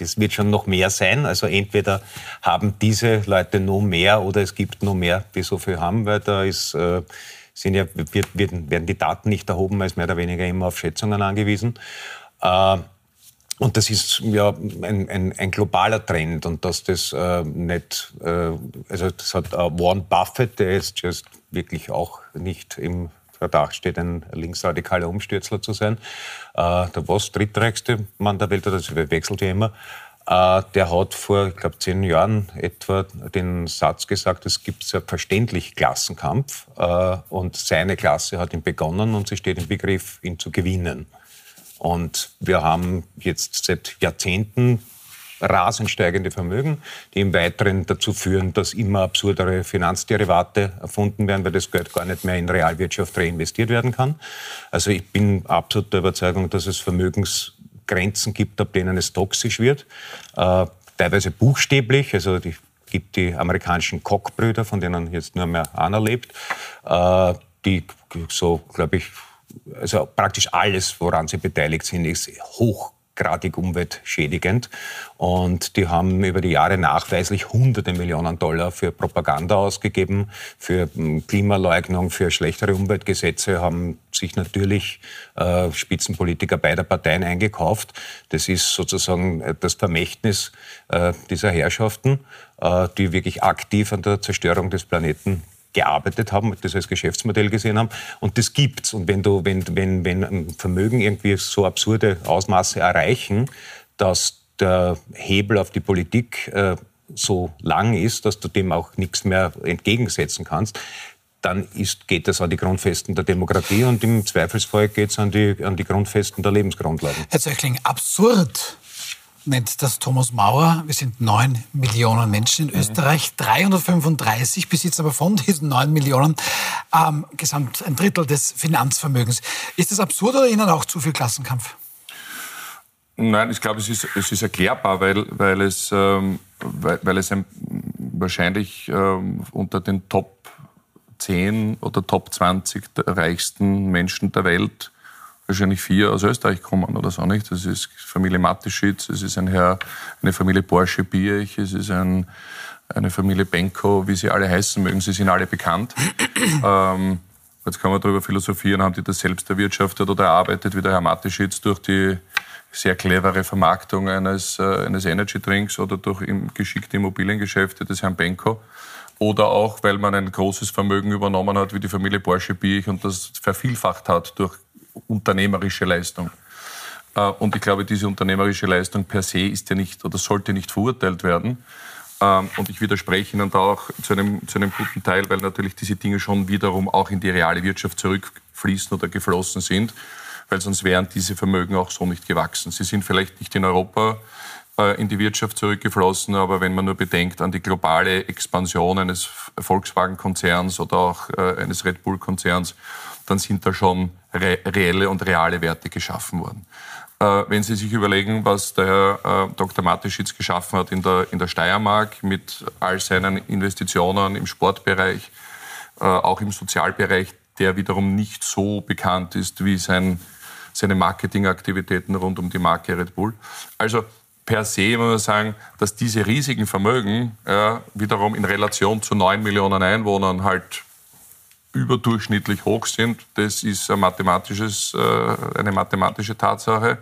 es wird schon noch mehr sein. Also entweder haben diese Leute noch mehr oder es gibt noch mehr, die so viel haben, weil da ist, äh, sind ja, wird, werden die Daten nicht erhoben, man ist mehr oder weniger immer auf Schätzungen angewiesen. Äh, und das ist ja ein, ein, ein globaler Trend und dass das äh, nicht, äh, also das hat äh, Warren Buffett, der ist just wirklich auch nicht im Verdacht steht, ein linksradikaler Umstürzler zu sein. Äh, der was drittreichste Mann der Welt, das wechselt ja immer. Äh, der hat vor, ich glaube, zehn Jahren etwa den Satz gesagt, es gibt selbstverständlich Klassenkampf äh, und seine Klasse hat ihn begonnen und sie steht im Begriff, ihn zu gewinnen. Und wir haben jetzt seit Jahrzehnten rasend steigende Vermögen, die im Weiteren dazu führen, dass immer absurdere Finanzderivate erfunden werden, weil das Geld gar nicht mehr in Realwirtschaft reinvestiert werden kann. Also ich bin absolut der Überzeugung, dass es Vermögensgrenzen gibt, ab denen es toxisch wird. Äh, teilweise buchstäblich, also die gibt die amerikanischen Koch-Brüder, von denen jetzt nur mehr einer lebt, äh, die so, glaube ich, also praktisch alles, woran sie beteiligt sind, ist hochgradig umweltschädigend. Und die haben über die Jahre nachweislich hunderte Millionen Dollar für Propaganda ausgegeben, für hm, Klimaleugnung, für schlechtere Umweltgesetze, haben sich natürlich äh, Spitzenpolitiker beider Parteien eingekauft. Das ist sozusagen das Vermächtnis äh, dieser Herrschaften, äh, die wirklich aktiv an der Zerstörung des Planeten gearbeitet haben, das als Geschäftsmodell gesehen haben. Und das gibt's. Und wenn du, wenn, wenn, wenn Vermögen irgendwie so absurde Ausmaße erreichen, dass der Hebel auf die Politik äh, so lang ist, dass du dem auch nichts mehr entgegensetzen kannst, dann ist, geht das an die Grundfesten der Demokratie und im Zweifelsfall geht es an die, an die Grundfesten der Lebensgrundlagen. Herr Zöchling, absurd nennt das Thomas Mauer. Wir sind neun Millionen Menschen in mhm. Österreich. 335 besitzen aber von diesen neun Millionen ähm, gesamt ein Drittel des Finanzvermögens. Ist das absurd oder Ihnen auch zu viel Klassenkampf? Nein, ich glaube, es ist, es ist erklärbar, weil, weil es, ähm, weil, weil, es ein, wahrscheinlich ähm, unter den Top 10 oder Top 20 der reichsten Menschen der Welt wahrscheinlich vier aus Österreich kommen oder so nicht. Das ist Familie Mateschitz, es ist ein Herr, eine Familie Porsche Bierich, es ist ein, eine Familie Benko, wie sie alle heißen mögen, sie sind alle bekannt. ähm, jetzt kann man darüber philosophieren, haben die das selbst erwirtschaftet oder erarbeitet, wie der Herr Mateschitz durch die sehr clevere Vermarktung eines, äh, eines Energy Drinks oder durch im, geschickte Immobiliengeschäfte des Herrn Benko. Oder auch, weil man ein großes Vermögen übernommen hat, wie die Familie Porsche Bierich und das vervielfacht hat durch unternehmerische Leistung. Äh, und ich glaube, diese unternehmerische Leistung per se ist ja nicht oder sollte nicht verurteilt werden. Ähm, und ich widerspreche Ihnen da auch zu einem, zu einem guten Teil, weil natürlich diese Dinge schon wiederum auch in die reale Wirtschaft zurückfließen oder geflossen sind. weil sonst wären diese Vermögen auch so nicht gewachsen. Sie sind vielleicht nicht in Europa äh, in die Wirtschaft zurückgeflossen, aber wenn man nur bedenkt an die globale Expansion eines Volkswagen-Konzerns oder auch äh, eines Red Bull-Konzerns, dann sind da schon re reelle und reale Werte geschaffen worden. Äh, wenn Sie sich überlegen, was der Herr äh, Dr. Mateschitz geschaffen hat in der, in der Steiermark mit all seinen Investitionen im Sportbereich, äh, auch im Sozialbereich, der wiederum nicht so bekannt ist wie sein, seine Marketingaktivitäten rund um die Marke Red Bull. Also per se muss man sagen, dass diese riesigen Vermögen ja, wiederum in Relation zu neun Millionen Einwohnern halt überdurchschnittlich hoch sind. Das ist ein mathematisches, äh, eine mathematische Tatsache.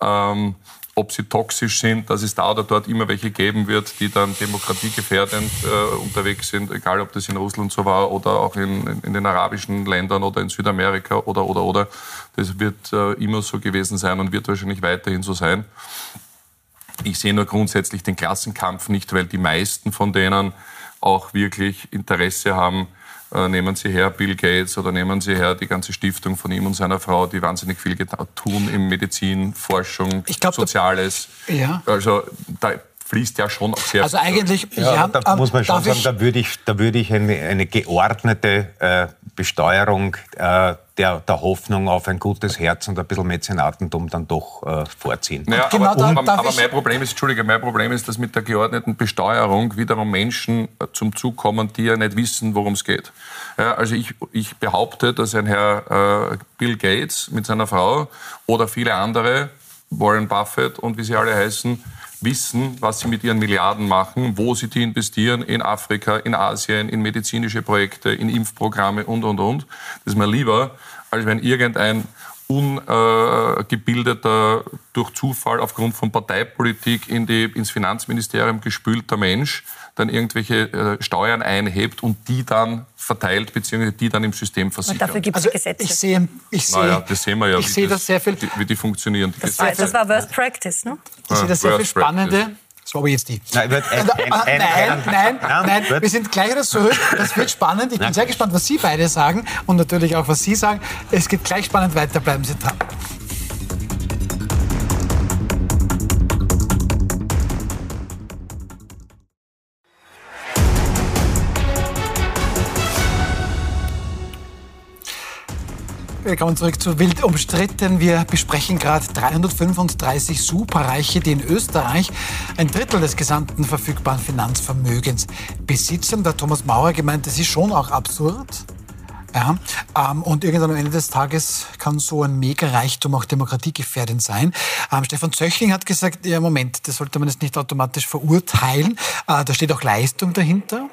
Ähm, ob sie toxisch sind, dass es da oder dort immer welche geben wird, die dann demokratiegefährdend äh, unterwegs sind, egal ob das in Russland so war oder auch in, in, den arabischen Ländern oder in Südamerika oder, oder, oder. Das wird äh, immer so gewesen sein und wird wahrscheinlich weiterhin so sein. Ich sehe nur grundsätzlich den Klassenkampf nicht, weil die meisten von denen auch wirklich Interesse haben, nehmen Sie her Bill Gates oder nehmen Sie her die ganze Stiftung von ihm und seiner Frau, die wahnsinnig viel tun in Medizin, Forschung, glaub, Soziales. Da, ja. Also da fließt ja schon auch sehr Also eigentlich, ja, ja da muss man schon sagen, da würde ich, da würde ich eine, eine geordnete äh, Besteuerung äh, der, der Hoffnung auf ein gutes Herz und ein bisschen Mäzenatentum dann doch äh, vorziehen. Naja, genau aber, aber, aber mein Problem ist, Entschuldige, mein Problem ist, dass mit der geordneten Besteuerung wiederum Menschen äh, zum Zug kommen, die ja nicht wissen, worum es geht. Ja, also ich, ich behaupte, dass ein Herr äh, Bill Gates mit seiner Frau oder viele andere, Warren Buffett und wie sie alle heißen, wissen, was sie mit ihren Milliarden machen, wo sie die investieren, in Afrika, in Asien, in medizinische Projekte, in Impfprogramme und, und, und. Das ist mir lieber, als wenn irgendein ungebildeter, durch Zufall aufgrund von Parteipolitik in die, ins Finanzministerium gespülter Mensch dann irgendwelche äh, Steuern einhebt und die dann verteilt bzw. die dann im System versichert. Und dafür gibt es also Gesetze. Ich sehe, ich sehe, naja, das sehen wir ja, ich sehe das, das sehr viel, wie die funktionieren. Die das, war, das war Worst Practice, ne? Ich sehe das sehr viel spannende. Das war aber jetzt die. Nein, ein, ein, ein, nein, nein, nein, wir sind gleich wieder zurück. Das wird spannend. Ich bin sehr gespannt, was Sie beide sagen und natürlich auch, was Sie sagen. Es geht gleich spannend weiter. Bleiben Sie dran. Willkommen zurück zu Wild umstritten. Wir besprechen gerade 335 Superreiche, die in Österreich ein Drittel des gesamten verfügbaren Finanzvermögens besitzen. Der Thomas Maurer gemeint, das ist schon auch absurd. Ja, ähm, und irgendwann am Ende des Tages kann so ein Mega-Reichtum auch demokratiegefährdend sein. Ähm, Stefan Zöchling hat gesagt, ja Moment, das sollte man jetzt nicht automatisch verurteilen. Äh, da steht auch Leistung dahinter.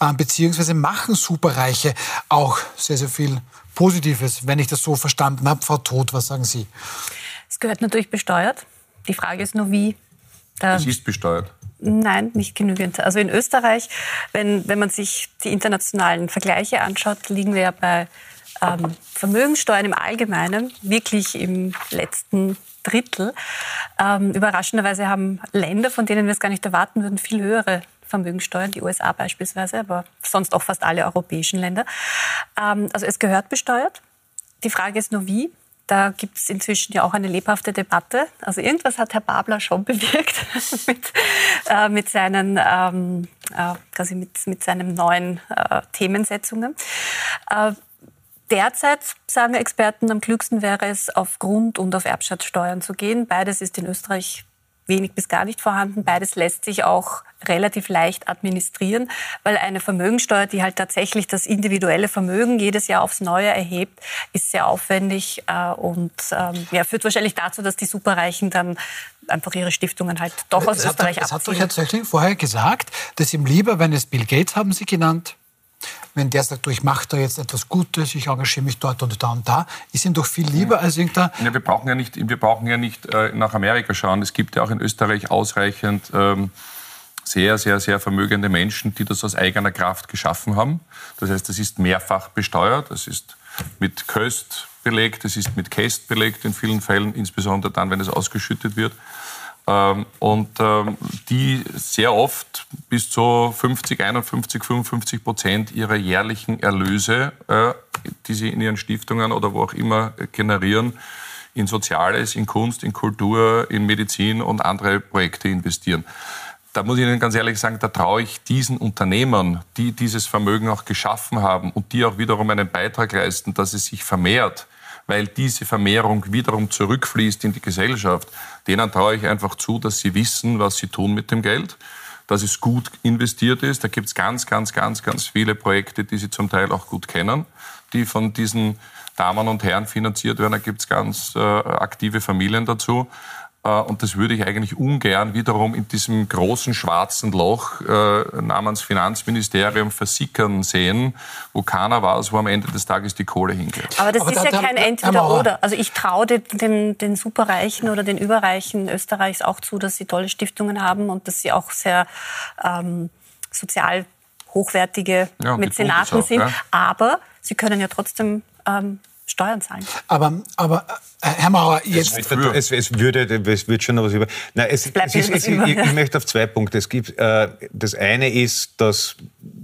Äh, beziehungsweise machen Superreiche auch sehr, sehr viel Positives, wenn ich das so verstanden habe. Frau Todt, was sagen Sie? Es gehört natürlich besteuert. Die Frage ist nur, wie. Es ist besteuert. Nein, nicht genügend. Also in Österreich, wenn, wenn man sich die internationalen Vergleiche anschaut, liegen wir ja bei ähm, Vermögenssteuern im Allgemeinen wirklich im letzten Drittel. Ähm, überraschenderweise haben Länder, von denen wir es gar nicht erwarten würden, viel höhere Vermögensteuern, die USA beispielsweise, aber sonst auch fast alle europäischen Länder. Ähm, also es gehört besteuert. Die Frage ist nur wie. Da gibt es inzwischen ja auch eine lebhafte Debatte. Also irgendwas hat Herr Babler schon bewirkt mit, äh, mit, seinen, ähm, äh, quasi mit, mit seinen neuen äh, Themensetzungen. Äh, derzeit sagen Experten, am klügsten wäre es, auf Grund- und auf Erbschaftssteuern zu gehen. Beides ist in Österreich wenig bis gar nicht vorhanden. Beides lässt sich auch relativ leicht administrieren, weil eine Vermögensteuer, die halt tatsächlich das individuelle Vermögen jedes Jahr aufs Neue erhebt, ist sehr aufwendig äh, und ähm, ja, führt wahrscheinlich dazu, dass die Superreichen dann einfach ihre Stiftungen halt doch aus es Österreich abziehen. Das hat doch Herr Zöchling vorher gesagt, dass ihm lieber, wenn es Bill Gates haben Sie genannt, wenn der sagt, ich mache da jetzt etwas Gutes, ich engagiere mich dort und da und da, ist ihm doch viel lieber als irgendein... Ja, wir brauchen ja nicht, wir brauchen ja nicht äh, nach Amerika schauen. Es gibt ja auch in Österreich ausreichend ähm, sehr, sehr, sehr vermögende Menschen, die das aus eigener Kraft geschaffen haben. Das heißt, das ist mehrfach besteuert, das ist mit Köst belegt, das ist mit Käst belegt in vielen Fällen, insbesondere dann, wenn es ausgeschüttet wird. Ähm, und ähm, die sehr oft bis zu 50, 51, 55 Prozent ihrer jährlichen Erlöse, äh, die sie in ihren Stiftungen oder wo auch immer generieren, in Soziales, in Kunst, in Kultur, in Medizin und andere Projekte investieren. Da muss ich Ihnen ganz ehrlich sagen, da traue ich diesen Unternehmern, die dieses Vermögen auch geschaffen haben und die auch wiederum einen Beitrag leisten, dass es sich vermehrt, weil diese Vermehrung wiederum zurückfließt in die Gesellschaft. Denen traue ich einfach zu, dass sie wissen, was sie tun mit dem Geld, dass es gut investiert ist. Da gibt es ganz, ganz, ganz, ganz viele Projekte, die sie zum Teil auch gut kennen, die von diesen Damen und Herren finanziert werden. Da gibt es ganz äh, aktive Familien dazu. Äh, und das würde ich eigentlich ungern wiederum in diesem großen schwarzen Loch äh, namens Finanzministerium versickern sehen, wo keiner weiß, wo am Ende des Tages die Kohle hingeht. Aber das Aber ist da, ja kein Entweder-Oder. Also ich traue den, den Superreichen oder den Überreichen Österreichs auch zu, dass sie tolle Stiftungen haben und dass sie auch sehr ähm, sozial hochwertige ja, Mäzenaten auch, sind. Ja. Aber sie können ja trotzdem ähm, Steuern zahlen. Aber, aber äh, Herr Mauer, jetzt... Es, es, es, würde, es wird schon noch was über... Nein, es, es ist, es, über. Ich, ich, möchte auf zwei Punkte. Es gibt, äh, das eine ist, das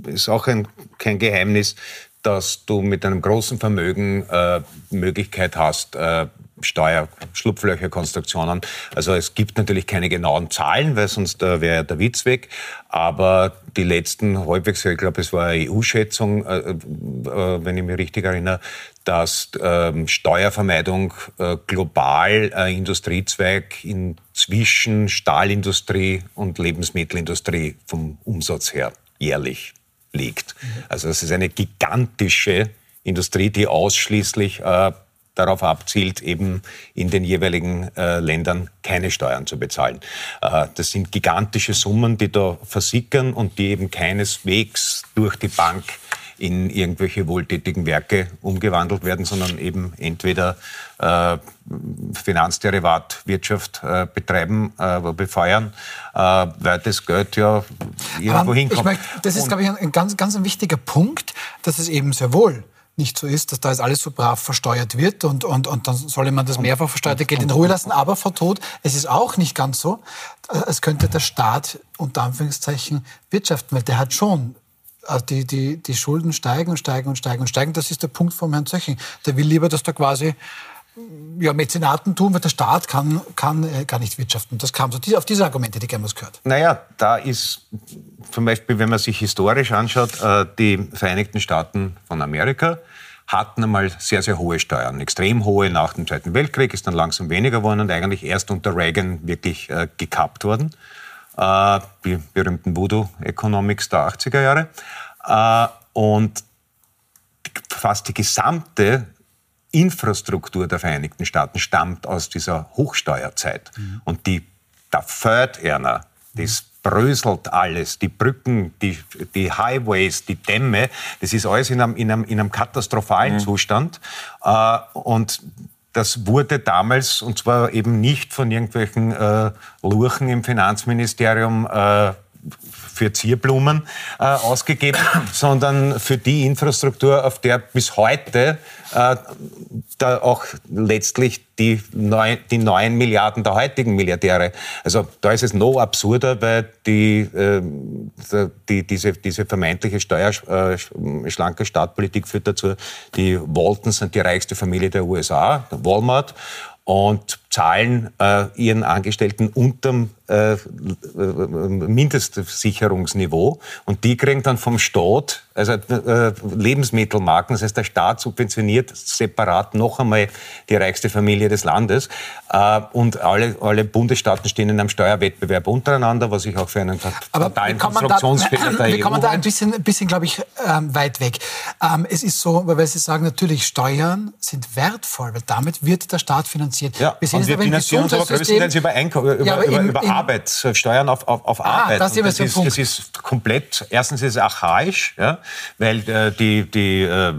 ist auch ein, kein Geheimnis, dass du mit einem großen Vermögen äh, Möglichkeit hast, äh, Steuerschlupflöcherkonstruktionen. Also es gibt natürlich keine genauen Zahlen, weil sonst äh, wäre der Witz weg. Aber die letzten halbwegs, ich glaube, es war eine EU-Schätzung, äh, äh, wenn ich mich richtig erinnere, dass äh, Steuervermeidung global ein Industriezweig inzwischen Stahlindustrie und Lebensmittelindustrie vom Umsatz her jährlich liegt. Also das ist eine gigantische Industrie, die ausschließlich äh, darauf abzielt, eben in den jeweiligen äh, Ländern keine Steuern zu bezahlen. Äh, das sind gigantische Summen, die da versickern und die eben keineswegs durch die Bank in irgendwelche wohltätigen Werke umgewandelt werden, sondern eben entweder äh, Finanzderivatwirtschaft äh, betreiben, äh, befeuern, äh, weil das Geld ja irgendwo hinkommt. Möchte, das ist, glaube ich, ein ganz, ganz ein wichtiger Punkt, dass es eben sehr wohl nicht so ist, dass da jetzt alles so brav versteuert wird und, und, und dann solle man das mehrfach versteuerte Geld in Ruhe lassen. Aber Frau Tod, es ist auch nicht ganz so. Es könnte der Staat unter Anführungszeichen wirtschaften, weil der hat schon also die, die, die Schulden steigen und steigen und steigen und steigen. Das ist der Punkt von Herrn Zöching. Der will lieber, dass da quasi ja, Mäzenaten tun, weil der Staat kann, kann äh, gar nicht wirtschaften. Das kam so auf diese Argumente, die gerne was gehört. Naja, da ist zum Beispiel, wenn man sich historisch anschaut, äh, die Vereinigten Staaten von Amerika hatten einmal sehr, sehr hohe Steuern. Extrem hohe nach dem Zweiten Weltkrieg, ist dann langsam weniger geworden und eigentlich erst unter Reagan wirklich äh, gekappt worden. Äh, die berühmten Voodoo Economics der 80er Jahre. Äh, und fast die gesamte Infrastruktur der Vereinigten Staaten stammt aus dieser Hochsteuerzeit. Mhm. Und die, der Third Earner, das bröselt alles, die Brücken, die, die Highways, die Dämme, das ist alles in einem, in einem, in einem katastrophalen mhm. Zustand. Äh, und das wurde damals, und zwar eben nicht von irgendwelchen äh, Lurchen im Finanzministerium äh, für Zierblumen äh, ausgegeben, sondern für die Infrastruktur, auf der bis heute äh, da auch letztlich die, neun, die neun Milliarden der heutigen Milliardäre. Also da ist es noch absurder, weil die, äh, die, diese, diese vermeintliche steuerschlanke äh, Staatspolitik führt dazu, die Waltons sind die reichste Familie der USA, Walmart, und zahlen äh, ihren Angestellten unterm äh, Mindestsicherungsniveau und die kriegen dann vom Staat, also äh, Lebensmittelmarken, das heißt der Staat subventioniert separat noch einmal die reichste Familie des Landes äh, und alle, alle Bundesstaaten stehen in einem Steuerwettbewerb untereinander, was ich auch für einen totalen Konstruktionsfehler da, Wir kommen da ein bisschen, ein bisschen glaube ich, ähm, weit weg. Ähm, es ist so, weil Sie sagen, natürlich Steuern sind wertvoll, weil damit wird der Staat finanziert. Ja, und wir finanzieren uns aber größtenteils über, Einko über, ja, über, über Arbeit, Steuern auf, auf, auf ah, Arbeit. Das, das, ist, das, ist, komplett, erstens ist es archaisch, ja, weil äh, die, die äh,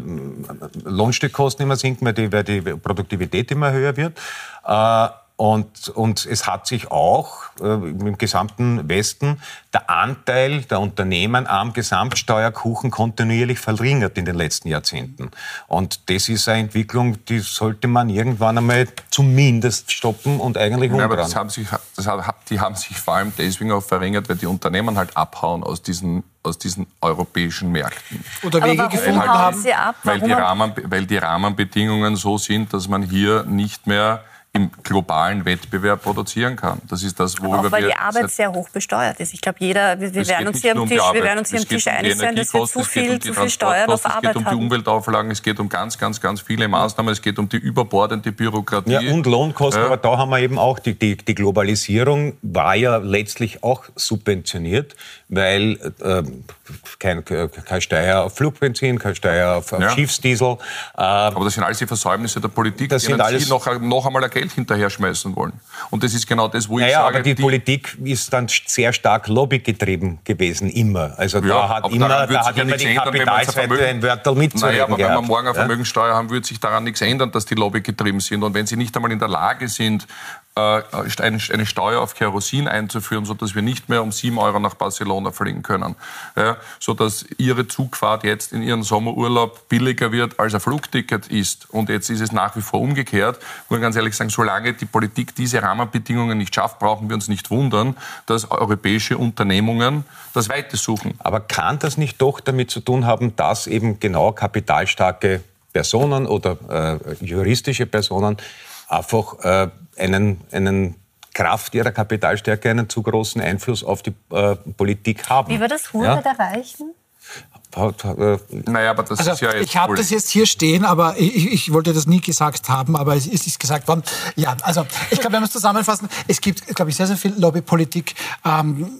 Lohnstückkosten immer sinken, weil die, weil die Produktivität immer höher wird. Äh, und, und es hat sich auch äh, im gesamten Westen der Anteil der Unternehmen am Gesamtsteuerkuchen kontinuierlich verringert in den letzten Jahrzehnten. Und das ist eine Entwicklung, die sollte man irgendwann einmal zumindest stoppen und eigentlich umdrehen. Ja, aber das haben sich, das hat, die haben sich vor allem deswegen auch verringert, weil die Unternehmen halt abhauen aus diesen aus diesen europäischen Märkten. Oder Wege gefunden haben. Sie ab? Weil die, Rahmen, weil die Rahmenbedingungen so sind, dass man hier nicht mehr im globalen Wettbewerb produzieren kann. Das ist das, worüber auch weil wir die Arbeit sehr hoch besteuert ist. Ich glaube, jeder, wir, wir werden uns hier am Tisch, um wir werden uns hier am Tisch einig sein, dass wir zu viel, um zu viel Steuern auf Arbeit haben. Es geht um die Umweltauflagen, es geht um ganz, ganz, ganz viele Maßnahmen, es geht um die überbordende Bürokratie. Ja, und Lohnkosten, ja. aber da haben wir eben auch, die, die, die Globalisierung war ja letztlich auch subventioniert, weil äh, kein, kein Steuer auf Flugbenzin, kein Steuer auf, auf ja. Schiffsdiesel. Äh, aber das sind alles die Versäumnisse der Politik, das sind alles, Sie noch, noch einmal erkennen Geld hinterher schmeißen wollen. Und das ist genau das, wo ich naja, sage... aber die, die, Politik ist dann sehr stark lobbygetrieben gewesen, immer. Also ja, da hat immer, da hat immer die Kapitalseite ein Wörter mitzureden Naja, aber gehabt. wenn wir morgen eine Vermögensteuer haben, wird sich daran nichts ändern, dass die Lobby getrieben sind. Und wenn sie nicht einmal in der Lage sind, eine Steuer auf Kerosin einzuführen, sodass wir nicht mehr um 7 Euro nach Barcelona fliegen können. Ja, sodass Ihre Zugfahrt jetzt in Ihren Sommerurlaub billiger wird, als ein Flugticket ist. Und jetzt ist es nach wie vor umgekehrt. Ich muss ganz ehrlich sagen, solange die Politik diese Rahmenbedingungen nicht schafft, brauchen wir uns nicht wundern, dass europäische Unternehmungen das Weite suchen. Aber kann das nicht doch damit zu tun haben, dass eben genau kapitalstarke Personen oder äh, juristische Personen einfach äh, einen, einen Kraft ihrer Kapitalstärke einen zu großen Einfluss auf die äh, Politik haben. Wie war das 100 ja? erreichen? Naja, aber das also, ist ja jetzt Ich habe das jetzt hier stehen, aber ich, ich, wollte das nie gesagt haben, aber es ist gesagt worden. Ja, also ich glaube, wenn wir es zusammenfassen, es gibt, glaube ich, sehr, sehr viel Lobbypolitik. Ähm,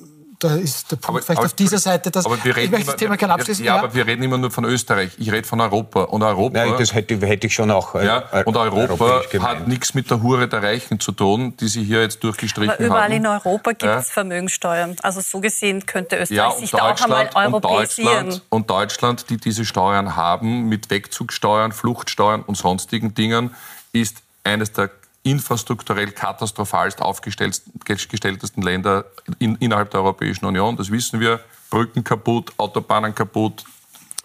da ist der Punkt aber, vielleicht aber, auf dieser Seite, dass aber wir reden ich das Thema gerne abschließen. Ja, ja, aber wir reden immer nur von Österreich. Ich rede von Europa. Und Europa. Ja, das hätte, hätte ich schon auch. Äh, ja, und Europa hat nichts mit der Hure der Reichen zu tun, die Sie hier jetzt durchgestrichen aber überall haben. Überall in Europa gibt es Vermögenssteuern. Also so gesehen könnte Österreich sich da auch einmal europäisieren. Und Deutschland, und Deutschland, die diese Steuern haben, mit Wegzugsteuern, Fluchtsteuern und sonstigen Dingen, ist eines der infrastrukturell katastrophalst aufgestelltesten Länder in, innerhalb der Europäischen Union. Das wissen wir. Brücken kaputt, Autobahnen kaputt,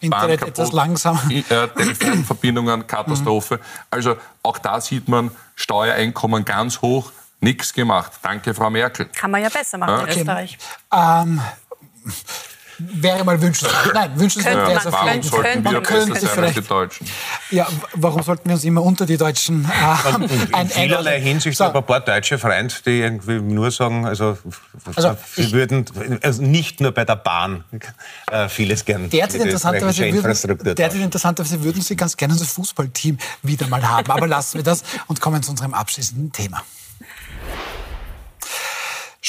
Internet kaputt, etwas langsam. Äh, Telefonverbindungen, Katastrophe. Also auch da sieht man Steuereinkommen ganz hoch. Nichts gemacht. Danke, Frau Merkel. Kann man ja besser machen ja? in Österreich. Ähm, wäre mal wünschenswert. Nein, wünschenswert wäre es auf jeden Fall. Warum man könnte vielleicht, die Deutschen? Ja, warum sollten wir uns immer unter die Deutschen äh, und, und In vielerlei Hinsicht so. habe ein paar deutsche Freunde, die irgendwie nur sagen, also, also sie ich, würden also nicht nur bei der Bahn äh, vieles gerne. Derzeit interessanterweise, würden, derzeit interessanterweise würden sie ganz gerne unser Fußballteam wieder mal haben. Aber lassen wir das und kommen zu unserem abschließenden Thema.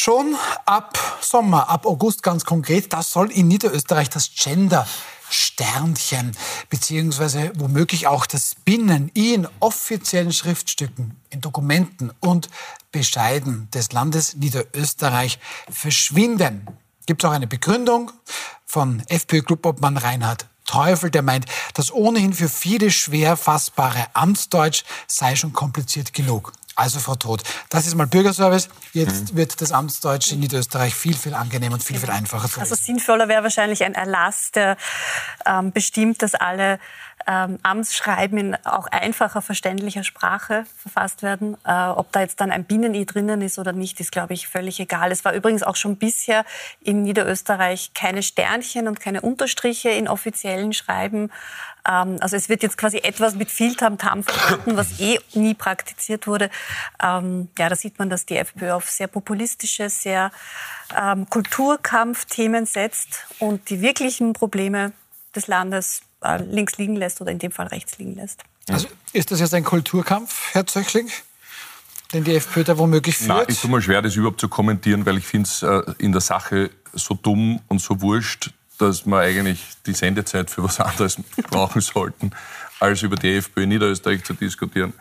Schon ab Sommer, ab August ganz konkret, das soll in Niederösterreich das Gender Sternchen beziehungsweise womöglich auch das Binnen in offiziellen Schriftstücken, in Dokumenten und Bescheiden des Landes Niederösterreich verschwinden. Gibt es auch eine Begründung von FPÖ-Clubobmann Reinhard Teufel, der meint, das ohnehin für viele schwer fassbare Amtsdeutsch sei schon kompliziert genug. Also Frau Todt, das ist mal Bürgerservice. Jetzt mhm. wird das Amtsdeutsch in Niederösterreich viel, viel angenehmer und viel, viel einfacher zu Also sinnvoller wäre wahrscheinlich ein Erlass, der ähm, bestimmt, dass alle ähm, Amtsschreiben in auch einfacher, verständlicher Sprache verfasst werden. Äh, ob da jetzt dann ein Binnen-I drinnen ist oder nicht, ist, glaube ich, völlig egal. Es war übrigens auch schon bisher in Niederösterreich keine Sternchen und keine Unterstriche in offiziellen Schreiben. Ähm, also es wird jetzt quasi etwas mit viel Tamtam verbunden, was eh nie praktiziert wurde. Ähm, ja, da sieht man, dass die FPÖ auf sehr populistische, sehr ähm, Kulturkampfthemen setzt und die wirklichen Probleme des Landes links liegen lässt oder in dem Fall rechts liegen lässt. Also ist das jetzt ein Kulturkampf, Herr Zöchling? den die FPÖ da womöglich führt? Nein, ich tue mal schwer, das überhaupt zu kommentieren, weil ich finde es äh, in der Sache so dumm und so wurscht, dass wir eigentlich die Sendezeit für was anderes brauchen sollten, als über die FPÖ in Niederösterreich zu diskutieren.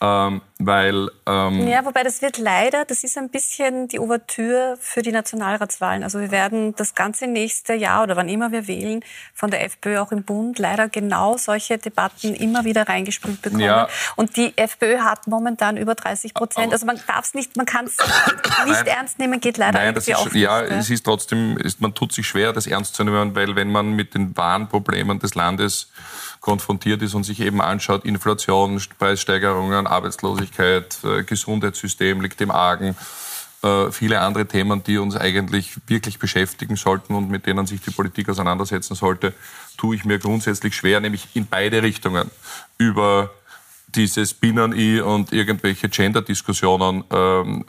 Ähm, weil ähm ja, wobei das wird leider, das ist ein bisschen die Ouvertüre für die Nationalratswahlen. Also wir werden das ganze nächste Jahr oder wann immer wir wählen von der FPÖ auch im Bund leider genau solche Debatten immer wieder reingespült bekommen. Ja. Und die FPÖ hat momentan über 30 Prozent. Also man darf es nicht, man kann es nicht Nein. ernst nehmen, geht leider Nein, das ist, auch Ja, nicht, es ist trotzdem, ist, man tut sich schwer, das ernst zu nehmen, weil wenn man mit den wahren Problemen des Landes konfrontiert ist und sich eben anschaut, Inflation, Preissteigerungen, Arbeitslosigkeit, äh, Gesundheitssystem liegt im Argen, äh, viele andere Themen, die uns eigentlich wirklich beschäftigen sollten und mit denen sich die Politik auseinandersetzen sollte, tue ich mir grundsätzlich schwer, nämlich in beide Richtungen. Über dieses Binnen-I und irgendwelche Gender-Diskussionen ähm,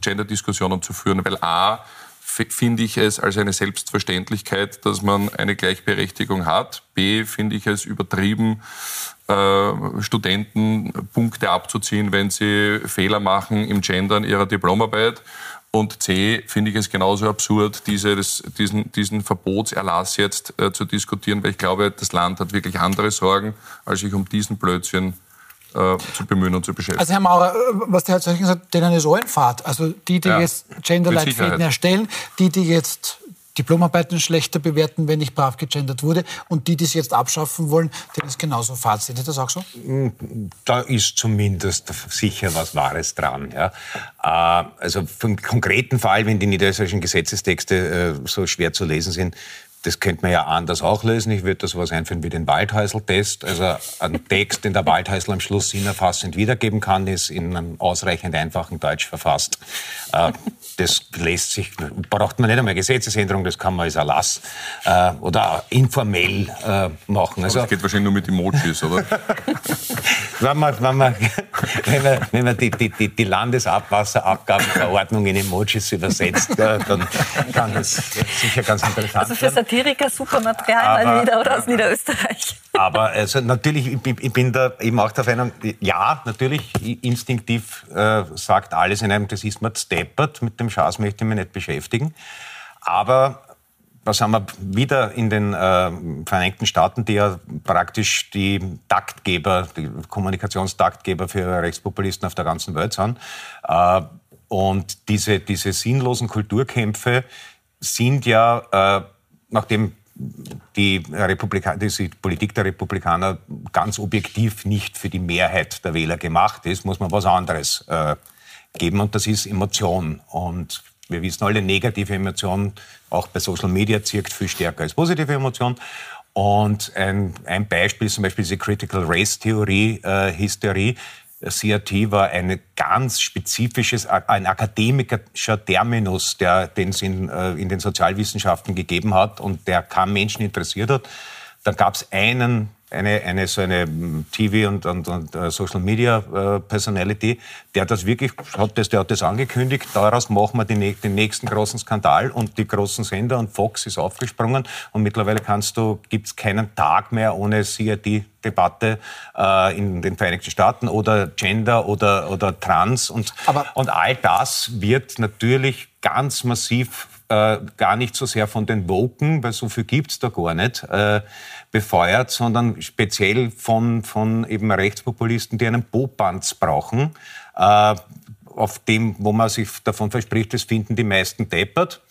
Gender-Diskussionen zu führen, weil A, finde ich es als eine Selbstverständlichkeit, dass man eine Gleichberechtigung hat. B, finde ich es übertrieben, äh, Studenten Punkte abzuziehen, wenn sie Fehler machen im Gendern ihrer Diplomarbeit. Und C, finde ich es genauso absurd, dieses, diesen, diesen Verbotserlass jetzt äh, zu diskutieren, weil ich glaube, das Land hat wirklich andere Sorgen, als sich um diesen Blödsinn äh, zu bemühen und zu beschäftigen. Also Herr Maurer, äh, was der Herr Zeichen gesagt denen ist allen Fahrt. Also die, die ja, jetzt Genderleitfäden erstellen, die, die jetzt Diplomarbeiten schlechter bewerten, wenn nicht brav gegendert wurde. Und die, die es jetzt abschaffen wollen, denen ist genauso Fahrt. Seht ihr das auch so? Da ist zumindest sicher was Wahres dran. Ja. Äh, also vom konkreten Fall, wenn die niederösterreichischen Gesetzestexte so schwer zu lesen sind, das könnte man ja anders auch lösen. Ich würde das was einführen wie den Waldhäusl-Test. Also ein Text, den der Waldhäusl am Schluss sinnerfassend wiedergeben kann, ist in einem ausreichend einfachen Deutsch verfasst. Äh, das lässt sich, braucht man nicht einmal Gesetzesänderung, das kann man als Erlass äh, oder informell äh, machen. Also, das geht wahrscheinlich nur mit Emojis, oder? wenn man, wenn man, wenn man, wenn man die, die, die Landesabwasserabgabenverordnung in Emojis übersetzt, dann kann das sicher ganz interessant also sein. Satiriker super Material mal wieder oder aus Niederösterreich. Aber also natürlich, ich bin da eben auch der Meinung, ja, natürlich, instinktiv äh, sagt alles in einem, das ist mir steppert, mit dem Schaß möchte ich mich nicht beschäftigen. Aber was haben wir wieder in den äh, Vereinigten Staaten, die ja praktisch die Taktgeber, die Kommunikationstaktgeber für Rechtspopulisten auf der ganzen Welt sind. Äh, und diese, diese sinnlosen Kulturkämpfe sind ja äh, nachdem die, die Politik der Republikaner ganz objektiv nicht für die Mehrheit der Wähler gemacht ist, muss man was anderes äh, geben und das ist Emotion. Und wir wissen alle, negative Emotion auch bei Social Media zirkt viel stärker als positive Emotion. Und ein, ein Beispiel ist zum Beispiel diese Critical Race Theorie, äh, Hysterie. CRT war ein ganz spezifisches, ein akademischer Terminus, der, den es in, äh, in den Sozialwissenschaften gegeben hat und der kaum Menschen interessiert hat. Dann gab es einen eine, eine so eine hm, TV und, und, und uh, Social Media uh, Personality, der das wirklich hat, das, der hat das angekündigt. Daraus machen wir die, den nächsten großen Skandal und die großen Sender und Fox ist aufgesprungen und mittlerweile kannst du gibt's keinen Tag mehr ohne CRT Debatte äh, in den Vereinigten Staaten oder Gender oder, oder Trans und, Aber und all das wird natürlich ganz massiv äh, gar nicht so sehr von den Woken, weil so viel gibt's da gar nicht, äh, befeuert, sondern speziell von, von eben Rechtspopulisten, die einen Popanz brauchen, äh, auf dem, wo man sich davon verspricht, das finden die meisten deppert.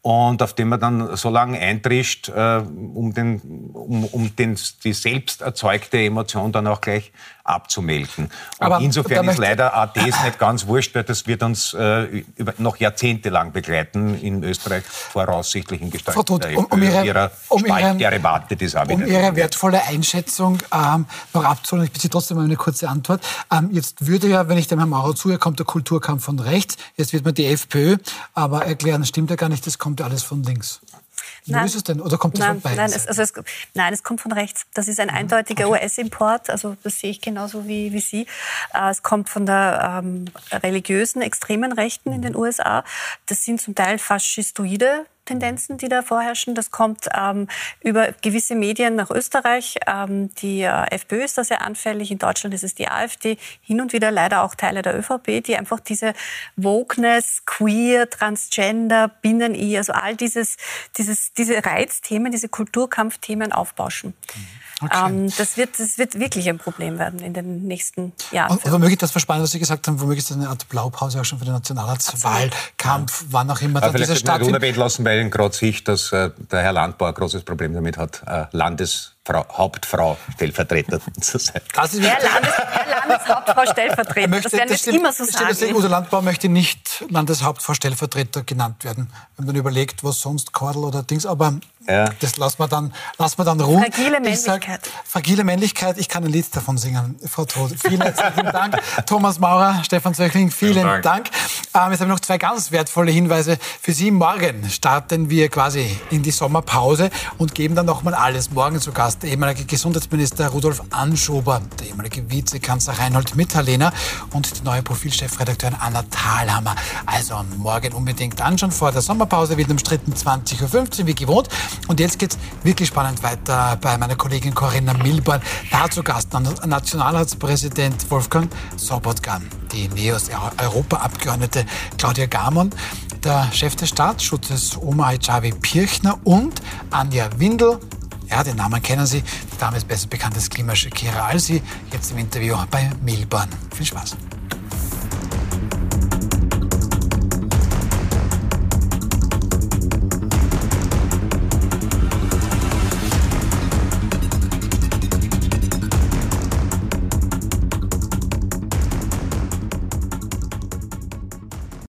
Und auf dem man dann so lange eintrischt, äh, um, den, um, um den, die selbst erzeugte Emotion dann auch gleich abzumelden. Und Aber insofern ist leider ADs nicht ganz wurscht, weil das wird uns äh, noch jahrzehntelang begleiten, in Österreich voraussichtlich in Gestalt Tut, um, um ihre, ihrer um Derivate des Um Ihre wertvolle Einschätzung ähm, noch abzuholen, ich bitte trotzdem mal eine kurze Antwort. Ähm, jetzt würde ja, wenn ich dem Herrn Maurer zuhöre, kommt der Kulturkampf von rechts, jetzt wird man die FPÖ, aber erklären, stimmt ja gar nicht, das kommt ja alles von links. Nein, ist es denn? Oder kommt das nein, von nein es, also es, nein, es kommt von rechts. Das ist ein eindeutiger okay. US-Import. Also das sehe ich genauso wie, wie Sie. Äh, es kommt von der ähm, religiösen, extremen Rechten in den USA. Das sind zum Teil faschistoide Tendenzen, die da vorherrschen. Das kommt ähm, über gewisse Medien nach Österreich. Ähm, die äh, FPÖ ist da sehr anfällig. In Deutschland ist es die AfD. Hin und wieder leider auch Teile der ÖVP, die einfach diese Wokeness, Queer, Transgender, Binnen-I, also all dieses, dieses, diese Reizthemen, diese Kulturkampfthemen aufbauschen. Mhm. Okay. Ähm, das, wird, das wird wirklich ein Problem werden in den nächsten Jahren. Und, und womöglich das Verspannende, was Sie gesagt haben, womöglich ist das eine Art Blaupause auch schon für den Nationalratswahlkampf, ja. wann auch immer dann diese Stadt... unerwähnt lassen, weil gerade sich, dass äh, der Herr Landbauer ein großes Problem damit hat, äh, Landes Frau, Hauptfrau Stellvertreter zu sein. Das ist Herr, Landes, Herr Landeshauptfrau Stellvertreter, möchte, das werden wir stimmt, immer so sagen. Deswegen, Udo Landbau möchte nicht Landeshauptfrau Stellvertreter genannt werden. Wenn man überlegt, was sonst Kordel oder Dings, aber ja. das lassen wir dann, lassen wir dann ruhen. Fragile Männlichkeit. Sag, fragile Männlichkeit, ich kann ein Lied davon singen, Frau Todt. Vielen herzlichen Dank. Thomas Maurer, Stefan Zöchling, vielen, vielen Dank. Dank. Ähm, jetzt haben wir noch zwei ganz wertvolle Hinweise für Sie. Morgen starten wir quasi in die Sommerpause und geben dann nochmal alles. Morgen zu Gast der ehemalige Gesundheitsminister Rudolf Anschober, der ehemalige Vizekanzler Reinhold Mitterlehner und die neue Profilchefredakteurin Anna Thalhammer. Also morgen unbedingt anschauen. Vor der Sommerpause wird umstritten 20.15 Uhr wie gewohnt. Und jetzt geht es wirklich spannend weiter bei meiner Kollegin Corinna Milborn. Da zu Gast Nationalratspräsident Wolfgang Sobotka, die NEOS-Europaabgeordnete Claudia Gamon, der Chef des Staatsschutzes Omar Hijavi Pirchner und Anja Windel, ja, den Namen kennen Sie. Die Dame ist besser bekannt als Klimaschikera als Sie. Jetzt im Interview bei Milborn. Viel Spaß.